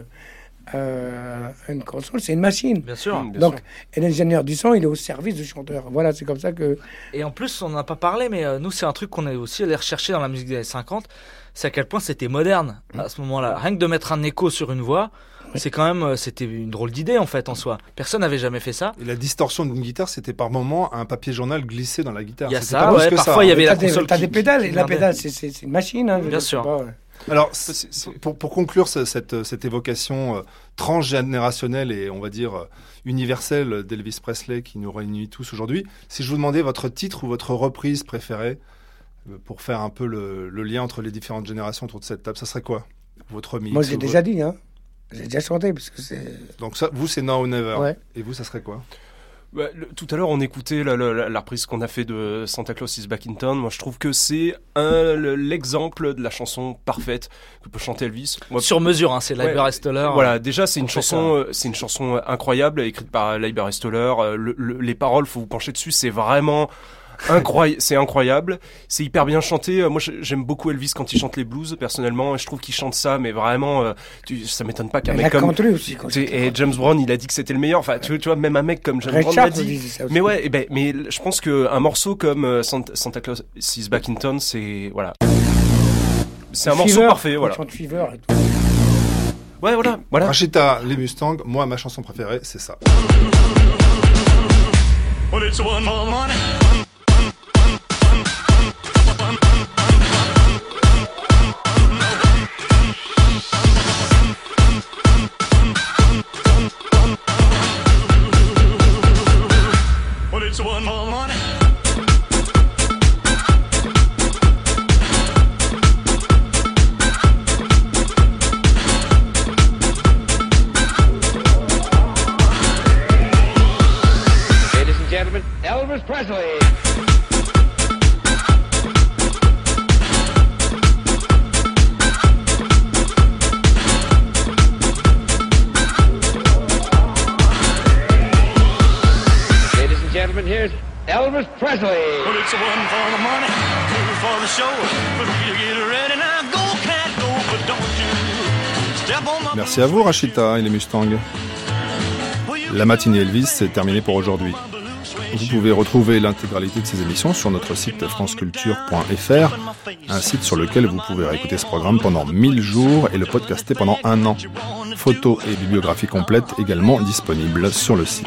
euh, une console, c'est une machine. Bien sûr. Bien Donc, sûr. et l'ingénieur du son, il est au service du chanteur. Voilà, c'est comme ça que. Et en plus, on n'en a pas parlé, mais euh, nous, c'est un truc qu'on est aussi allé rechercher dans la musique des années 50. C'est à quel point c'était moderne à ce moment-là. Rien que de mettre un écho sur une voix, c'est quand même, euh, c'était une drôle d'idée en fait en soi. Personne n'avait jamais fait ça. Et la distorsion d'une guitare, c'était par moment un papier journal glissé dans la guitare. Il y a ça, pas ouais, que parfois, il y avait la console t'as des pédales, qui et la pédale, c'est, une machine. Hein, Bien sûr. pas, ouais. Alors, c'est- pour, pour conclure ce- cette, cette évocation euh, transgénérationnelle et on va dire euh, universelle d'Elvis Presley qui nous réunit tous aujourd'hui, si je vous demandais votre titre ou votre reprise préférée euh, pour faire un peu le, le lien entre les différentes générations autour de cette table, ça serait quoi? Votre mix Moi, j'ai déjà votre- dit, hein. J'ai déjà chanté, parce que c'est. Donc ça, vous, c'est Now or Never. Ouais. Et vous, ça serait quoi? Bah, le- tout à l'heure, on écoutait la, la- la reprise qu'on a fait de Santa Claus is Back in Town. Moi, je trouve que c'est l'exemple de la chanson parfaite que peut chanter Elvis. Moi, Sur mesure, hein, c'est Ouais, Leiber Stoller. Voilà, déjà, c'est une chanson, euh, c'est une chanson incroyable, écrite par Leiber Stoller. Euh, le- le- les paroles, faut vous pencher dessus, c'est vraiment incroyable. c'est incroyable. C'est hyper bien chanté. Euh, Moi, j'aime beaucoup Elvis quand il chante les blues, personnellement. Et je trouve qu'il chante ça, mais vraiment, euh, tu, ça m'étonne pas qu'un mec comme. aussi, quand Tu et James Brown, il a dit que c'était le meilleur. Enfin, tu, tu vois, même un mec comme James Brown l'a dit. Mais ouais, eh ben, mais je pense qu'un morceau comme euh, Santa, Santa Claus is Back in Town, c'est voilà. C'est un morceau parfait, voilà. Fever et tout. Ouais, voilà, voilà. Rachita, les Mustangs, moi, ma chanson préférée, c'est ça. Well, it's one more money. Merci à vous, Rachita et les Mustangs. La matinée Elvis, c'est terminé pour aujourd'hui. Vous pouvez retrouver l'intégralité de ces émissions sur notre site franceculture.fr, un site sur lequel vous pouvez réécouter ce programme pendant 1000 jours et le podcaster pendant un an. Photos et bibliographie complète également disponibles sur le site.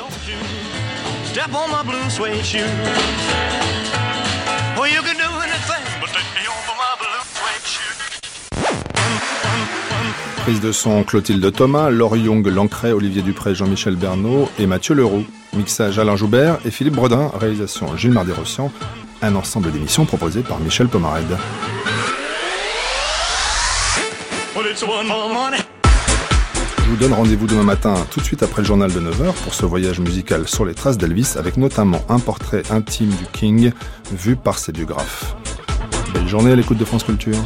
Prise de son Clotilde Thomas, Laure Young Lancret, Olivier Dupré, Jean-Michel Bernot et Mathieu Leroux. Mixage Alain Joubert et Philippe Bredin. Réalisation Gilles Mardet-Rossian. Un ensemble d'émissions proposé par Michel Pomarède. Je vous donne rendez-vous demain matin, tout de suite après le journal de 9h, pour ce voyage musical sur les traces d'Elvis, avec notamment un portrait intime du King, vu par ses biographes. Belle journée à l'écoute de France Culture.